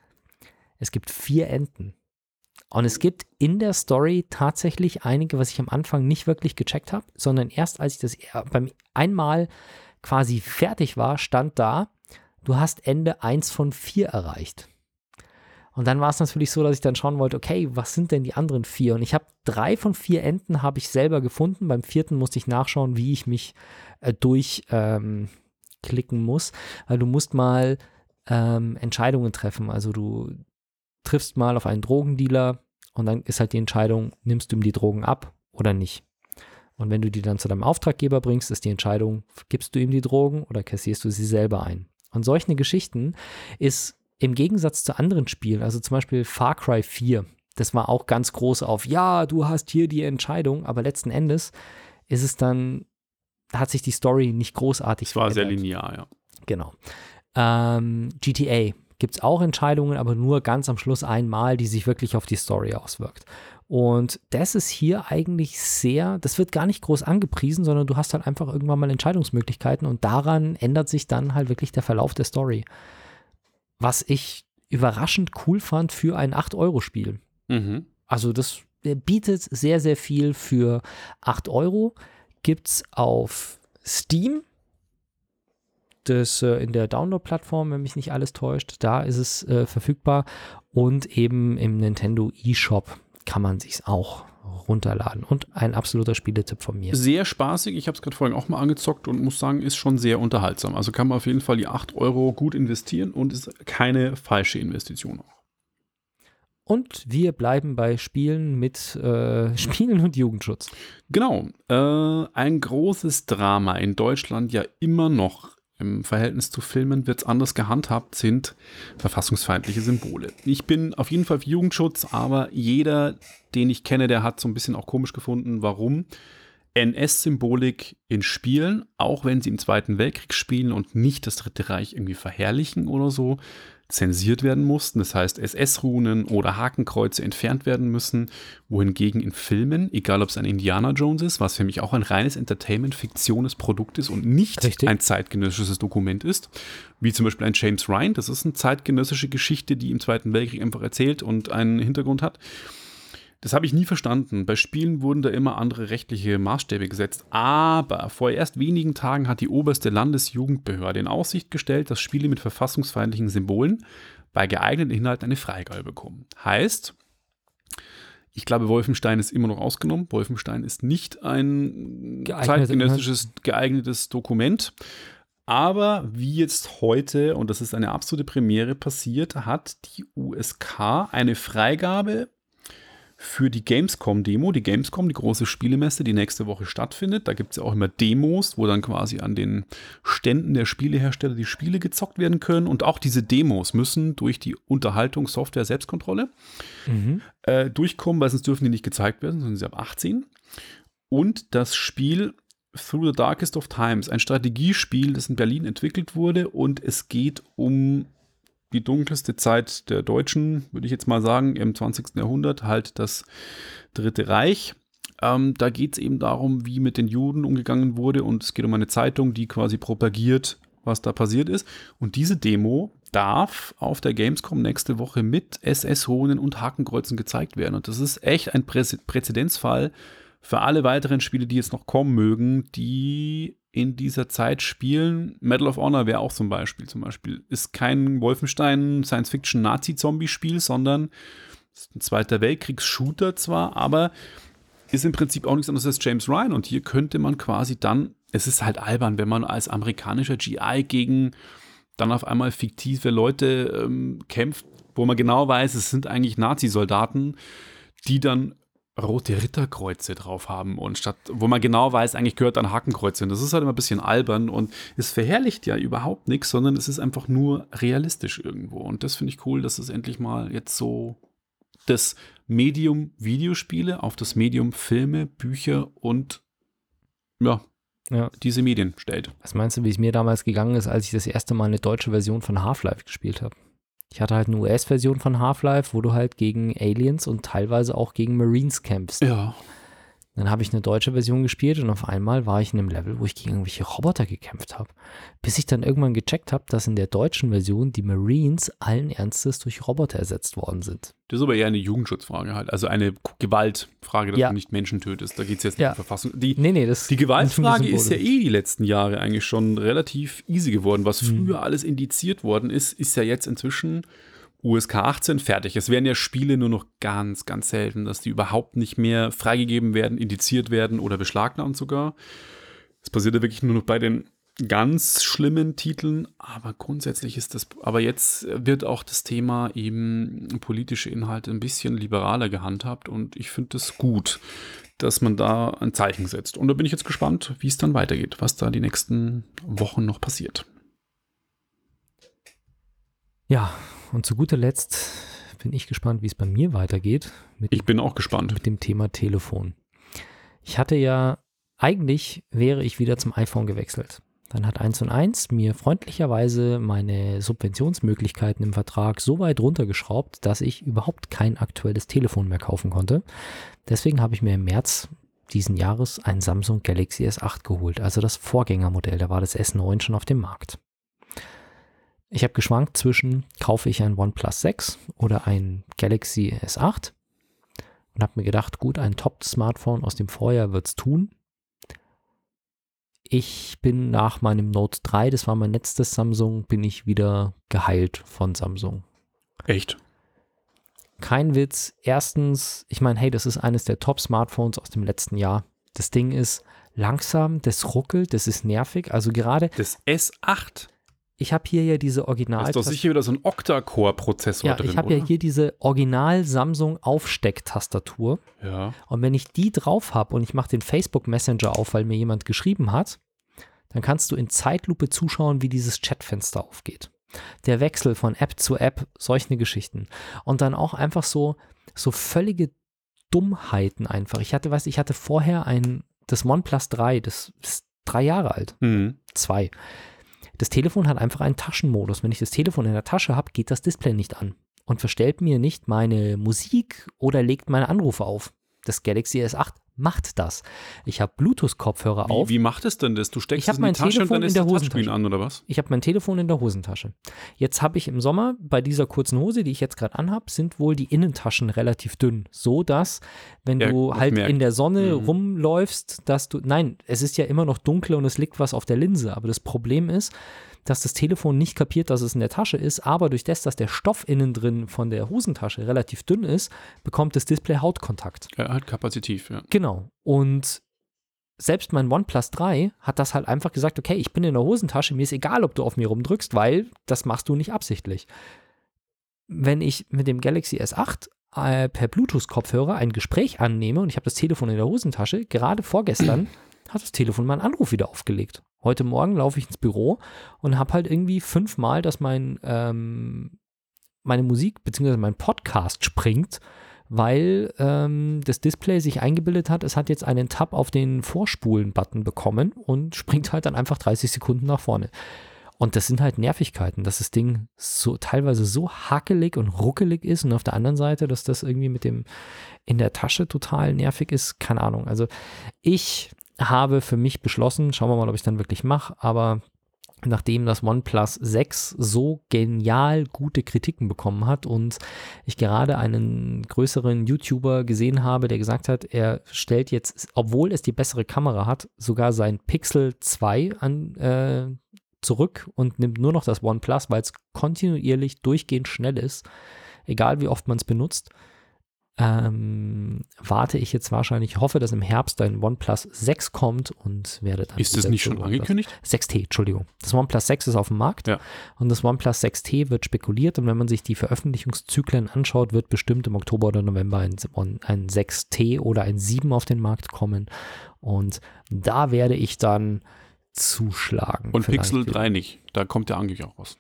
es gibt vier Enden. Und es gibt in der Story tatsächlich einige, was ich am Anfang nicht wirklich gecheckt habe, sondern erst als ich das beim einmal quasi fertig war, stand da, du hast Ende 1 von 4 erreicht. Und dann war es natürlich so, dass ich dann schauen wollte, okay, was sind denn die anderen vier? Und ich habe drei von vier Enden habe ich selber gefunden. Beim vierten musste ich nachschauen, wie ich mich äh, durchklicken ähm, muss, weil du musst mal ähm, Entscheidungen treffen. Also du triffst mal auf einen Drogendealer und dann ist halt die Entscheidung, nimmst du ihm die Drogen ab oder nicht. Und wenn du die dann zu deinem Auftraggeber bringst, ist die Entscheidung, gibst du ihm die Drogen oder kassierst du sie selber ein? Und solche Geschichten ist im Gegensatz zu anderen Spielen, also zum Beispiel Far Cry 4, das war auch ganz groß auf, ja, du hast hier die Entscheidung, aber letzten Endes ist es dann, hat sich die Story nicht großartig Es war sehr verändert. linear, ja. Genau. Ähm, GTA gibt es auch Entscheidungen, aber nur ganz am Schluss einmal, die sich wirklich auf die Story auswirkt. Und das ist hier eigentlich sehr, das wird gar nicht groß angepriesen, sondern du hast halt einfach irgendwann mal Entscheidungsmöglichkeiten und daran ändert sich dann halt wirklich der Verlauf der Story. Was ich überraschend cool fand für ein 8-Euro-Spiel. Mhm. Also das bietet sehr, sehr viel für 8 Euro. Gibt es auf Steam. Das äh, in der Download-Plattform, wenn mich nicht alles täuscht, da ist es äh, verfügbar. Und eben im Nintendo eShop kann man sich auch runterladen. Und ein absoluter Spieletipp von mir. Sehr spaßig. Ich habe es gerade vorhin auch mal angezockt und muss sagen, ist schon sehr unterhaltsam. Also kann man auf jeden Fall die 8 Euro gut investieren und ist keine falsche Investition auch. Und wir bleiben bei Spielen mit äh, <laughs> Spielen und Jugendschutz. Genau. Äh, ein großes Drama in Deutschland ja immer noch im Verhältnis zu Filmen wird es anders gehandhabt, sind verfassungsfeindliche Symbole. Ich bin auf jeden Fall für Jugendschutz, aber jeder, den ich kenne, der hat so ein bisschen auch komisch gefunden, warum NS-Symbolik in Spielen, auch wenn sie im Zweiten Weltkrieg spielen und nicht das Dritte Reich irgendwie verherrlichen oder so, zensiert werden mussten. Das heißt, SS-Runen oder Hakenkreuze entfernt werden müssen, wohingegen in Filmen, egal ob es ein Indiana Jones ist, was für mich auch ein reines Entertainment-fiktiones Produkt ist und nicht Richtig. ein zeitgenössisches Dokument ist, wie zum Beispiel ein James Ryan, das ist eine zeitgenössische Geschichte, die im Zweiten Weltkrieg einfach erzählt und einen Hintergrund hat. Das habe ich nie verstanden. Bei Spielen wurden da immer andere rechtliche Maßstäbe gesetzt. Aber vor erst wenigen Tagen hat die oberste Landesjugendbehörde in Aussicht gestellt, dass Spiele mit verfassungsfeindlichen Symbolen bei geeigneten Inhalten eine Freigabe bekommen. Heißt, ich glaube, Wolfenstein ist immer noch ausgenommen. Wolfenstein ist nicht ein Geeignete zeitgenössisches geeignetes Dokument. Aber wie jetzt heute, und das ist eine absolute Premiere passiert, hat die USK eine Freigabe für die Gamescom-Demo. Die Gamescom, die große Spielemesse, die nächste Woche stattfindet. Da gibt es ja auch immer Demos, wo dann quasi an den Ständen der Spielehersteller die Spiele gezockt werden können. Und auch diese Demos müssen durch die Unterhaltungssoftware Selbstkontrolle Mhm. äh, durchkommen, weil sonst dürfen die nicht gezeigt werden, sondern sie ab 18. Und das Spiel Through the Darkest of Times, ein Strategiespiel, das in Berlin entwickelt wurde und es geht um die dunkelste Zeit der Deutschen, würde ich jetzt mal sagen, im 20. Jahrhundert, halt das Dritte Reich. Ähm, da geht es eben darum, wie mit den Juden umgegangen wurde und es geht um eine Zeitung, die quasi propagiert, was da passiert ist. Und diese Demo darf auf der Gamescom nächste Woche mit SS-Runen und Hakenkreuzen gezeigt werden. Und das ist echt ein Prä Präzedenzfall für alle weiteren Spiele, die jetzt noch kommen mögen, die in dieser Zeit spielen. Medal of Honor wäre auch zum Beispiel. Zum Beispiel ist kein Wolfenstein Science-Fiction-Nazi-Zombie-Spiel, sondern ist ein Zweiter Weltkriegs-Shooter zwar, aber ist im Prinzip auch nichts anderes als James Ryan. Und hier könnte man quasi dann, es ist halt albern, wenn man als amerikanischer GI gegen dann auf einmal fiktive Leute ähm, kämpft, wo man genau weiß, es sind eigentlich Nazi-Soldaten, die dann rote Ritterkreuze drauf haben und statt, wo man genau weiß, eigentlich gehört dann Hakenkreuze. Und das ist halt immer ein bisschen albern und es verherrlicht ja überhaupt nichts, sondern es ist einfach nur realistisch irgendwo. Und das finde ich cool, dass es endlich mal jetzt so das Medium Videospiele auf das Medium Filme, Bücher und ja, Ja. diese Medien stellt. Was meinst du, wie es mir damals gegangen ist, als ich das erste Mal eine deutsche Version von Half-Life gespielt habe? Ich hatte halt eine US-Version von Half-Life, wo du halt gegen Aliens und teilweise auch gegen Marines kämpfst. Ja. Dann habe ich eine deutsche Version gespielt und auf einmal war ich in einem Level, wo ich gegen irgendwelche Roboter gekämpft habe. Bis ich dann irgendwann gecheckt habe, dass in der deutschen Version die Marines allen Ernstes durch Roboter ersetzt worden sind. Das ist aber eher eine Jugendschutzfrage halt, also eine Gewaltfrage, dass Ja. du nicht Menschen tötest. Da geht es jetzt nicht Ja. um Verfassung. Die, Nee, nee, das Die Gewaltfrage ist ja eh die letzten Jahre eigentlich schon relativ easy geworden. Was Mhm. früher alles indiziert worden ist, ist ja jetzt inzwischen USK 18 fertig. Es werden ja Spiele nur noch ganz, ganz selten, dass die überhaupt nicht mehr freigegeben werden, indiziert werden oder beschlagnahmt sogar. Es passiert ja wirklich nur noch bei den ganz schlimmen Titeln, aber grundsätzlich ist das, aber jetzt wird auch das Thema eben politische Inhalte ein bisschen liberaler gehandhabt und ich finde es gut, dass man da ein Zeichen setzt. Und da bin ich jetzt gespannt, wie es dann weitergeht, was da die nächsten Wochen noch passiert. Ja, und zu guter Letzt bin ich gespannt, wie es bei mir weitergeht mit, Ich bin auch gespannt. mit dem Thema Telefon. Ich hatte ja, eigentlich wäre ich wieder zum iPhone gewechselt. Dann hat 1 und 1 mir freundlicherweise meine Subventionsmöglichkeiten im Vertrag so weit runtergeschraubt, dass ich überhaupt kein aktuelles Telefon mehr kaufen konnte. Deswegen habe ich mir im März diesen Jahres ein Samsung Galaxy S8 geholt, also das Vorgängermodell. Da war das S9 schon auf dem Markt. Ich habe geschwankt zwischen, kaufe ich ein OnePlus 6 oder ein Galaxy S8. und habe mir gedacht, gut, ein Top-Smartphone aus dem Vorjahr wird es tun. Ich bin nach meinem Note 3, das war mein letztes Samsung, bin ich wieder geheilt von Samsung. Echt? Kein Witz. Erstens, ich meine, hey, das ist eines der Top-Smartphones aus dem letzten Jahr. Das Ding ist langsam, das ruckelt, das ist nervig. Also gerade, Das S8 ich habe hier ja diese Original. ist doch sicher wieder so ein Octa-Core-Prozessor ja, drin, ich habe ja hier diese Original Samsung Aufstecktastatur. Ja. Und wenn ich die drauf habe und ich mache den Facebook Messenger auf, weil mir jemand geschrieben hat, dann kannst du in Zeitlupe zuschauen, wie dieses Chatfenster aufgeht. Der Wechsel von App zu App, solche Geschichten. Und dann auch einfach so, so völlige Dummheiten einfach. Ich hatte, weißt du, ich hatte vorher ein, das OnePlus 3, das ist drei Jahre alt. Mhm. Zwei. Das Telefon hat einfach einen Taschenmodus. Wenn ich das Telefon in der Tasche habe, geht das Display nicht an und verstellt mir nicht meine Musik oder legt meine Anrufe auf. Das Galaxy S8 macht das. Ich habe Bluetooth-Kopfhörer auf. Wie, wie macht es denn das? Du steckst Ich es in mein die Tasche und Telefon dann in ist der das Touchscreen Hosentasche. an, oder was? Ich habe mein Telefon in der Hosentasche. Jetzt habe ich im Sommer bei dieser kurzen Hose, die ich jetzt gerade anhab, sind wohl die Innentaschen relativ dünn, so dass wenn Ja, du halt merkt. in der Sonne Mhm. rumläufst, dass du nein, es ist ja immer noch dunkel und es liegt was auf der Linse, aber das Problem ist, dass das Telefon nicht kapiert, dass es in der Tasche ist, aber durch das, dass der Stoff innen drin von der Hosentasche relativ dünn ist, bekommt das Display Hautkontakt. Ja, halt kapazitiv, ja. Genau. Und selbst mein OnePlus 3 hat das halt einfach gesagt, okay, ich bin in der Hosentasche, mir ist egal, ob du auf mir rumdrückst, weil das machst du nicht absichtlich. Wenn ich mit dem Galaxy S8 äh, per Bluetooth-Kopfhörer ein Gespräch annehme und ich habe das Telefon in der Hosentasche, gerade vorgestern <clears throat> hat das Telefon meinen Anruf wieder aufgelegt. Heute Morgen laufe ich ins Büro und habe halt irgendwie fünfmal, dass mein, ähm, meine Musik bzw. mein Podcast springt, weil ähm, das Display sich eingebildet hat, es hat jetzt einen Tab auf den Vorspulen-Button bekommen und springt halt dann einfach 30 Sekunden nach vorne. Und das sind halt Nervigkeiten, dass das Ding so teilweise so hakelig und ruckelig ist und auf der anderen Seite, dass das irgendwie mit dem in der Tasche total nervig ist. Keine Ahnung. Also ich habe für mich beschlossen, schauen wir mal, ob ich es dann wirklich mache, aber nachdem das OnePlus 6 so genial gute Kritiken bekommen hat und ich gerade einen größeren YouTuber gesehen habe, der gesagt hat, er stellt jetzt, obwohl es die bessere Kamera hat, sogar sein Pixel 2 an, äh, zurück und nimmt nur noch das OnePlus, weil es kontinuierlich durchgehend schnell ist, egal wie oft man es benutzt. Ähm, warte ich jetzt wahrscheinlich, ich hoffe, dass im Herbst ein OnePlus 6 kommt und werde dann. Ist das nicht schon OnePlus- angekündigt? 6T, Entschuldigung. Das OnePlus 6 ist auf dem Markt Ja. und das OnePlus 6T wird spekuliert und wenn man sich die Veröffentlichungszyklen anschaut, wird bestimmt im Oktober oder November ein, ein 6T oder ein 7 auf den Markt kommen und da werde ich dann zuschlagen. Und Pixel wieder. 3 nicht. Da kommt der angeblich auch raus.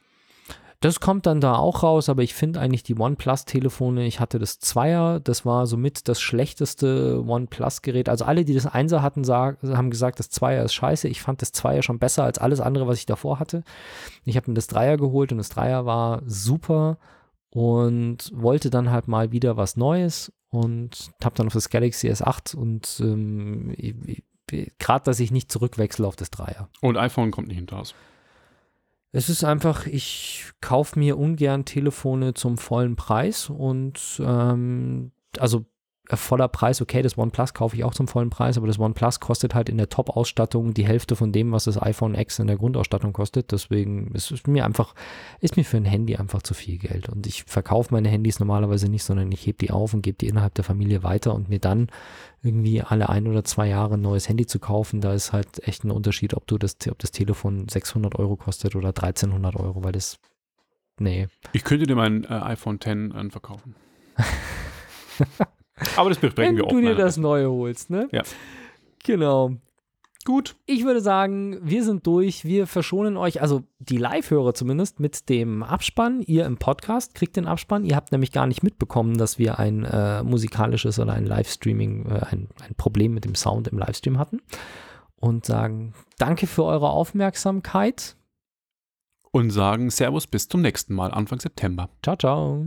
Das kommt dann da auch raus, aber ich finde eigentlich die OnePlus-Telefone, ich hatte das Zweier, das war somit das schlechteste OnePlus-Gerät. Also alle, die das Einser hatten, sag, haben gesagt, das Zweier ist scheiße. Ich fand das Zweier schon besser als alles andere, was ich davor hatte. Ich habe mir das Dreier geholt und das Dreier war super und wollte dann halt mal wieder was Neues und habe dann auf das Galaxy S8 und ähm, gerade, dass ich nicht zurückwechsle auf das Dreier. Und iPhone kommt nicht hinter aus. Es ist einfach, ich kaufe mir ungern Telefone zum vollen Preis und ähm, also voller Preis, okay, das OnePlus kaufe ich auch zum vollen Preis, aber das OnePlus kostet halt in der Top-Ausstattung die Hälfte von dem, was das iPhone X in der Grundausstattung kostet. Deswegen ist es mir einfach, ist mir für ein Handy einfach zu viel Geld. Und ich verkaufe meine Handys normalerweise nicht, sondern ich hebe die auf und gebe die innerhalb der Familie weiter und mir dann irgendwie alle ein oder zwei Jahre ein neues Handy zu kaufen, da ist halt echt ein Unterschied, ob du das, ob das Telefon 600 Euro kostet oder 1300 Euro, weil das, nee. Ich könnte dir mein äh, iPhone X äh, verkaufen. <laughs> Aber das besprechen Wenn wir du auch. dir mal. das Neue holst, ne? Ja. Genau. Gut. Ich würde sagen, wir sind durch. Wir verschonen euch, also die Live-Hörer zumindest, mit dem Abspann. Ihr im Podcast kriegt den Abspann. Ihr habt nämlich gar nicht mitbekommen, dass wir ein äh, musikalisches oder ein Livestreaming, äh, ein, ein Problem mit dem Sound im Livestream hatten. Und sagen danke für eure Aufmerksamkeit. Und sagen Servus bis zum nächsten Mal, Anfang September. Ciao, ciao.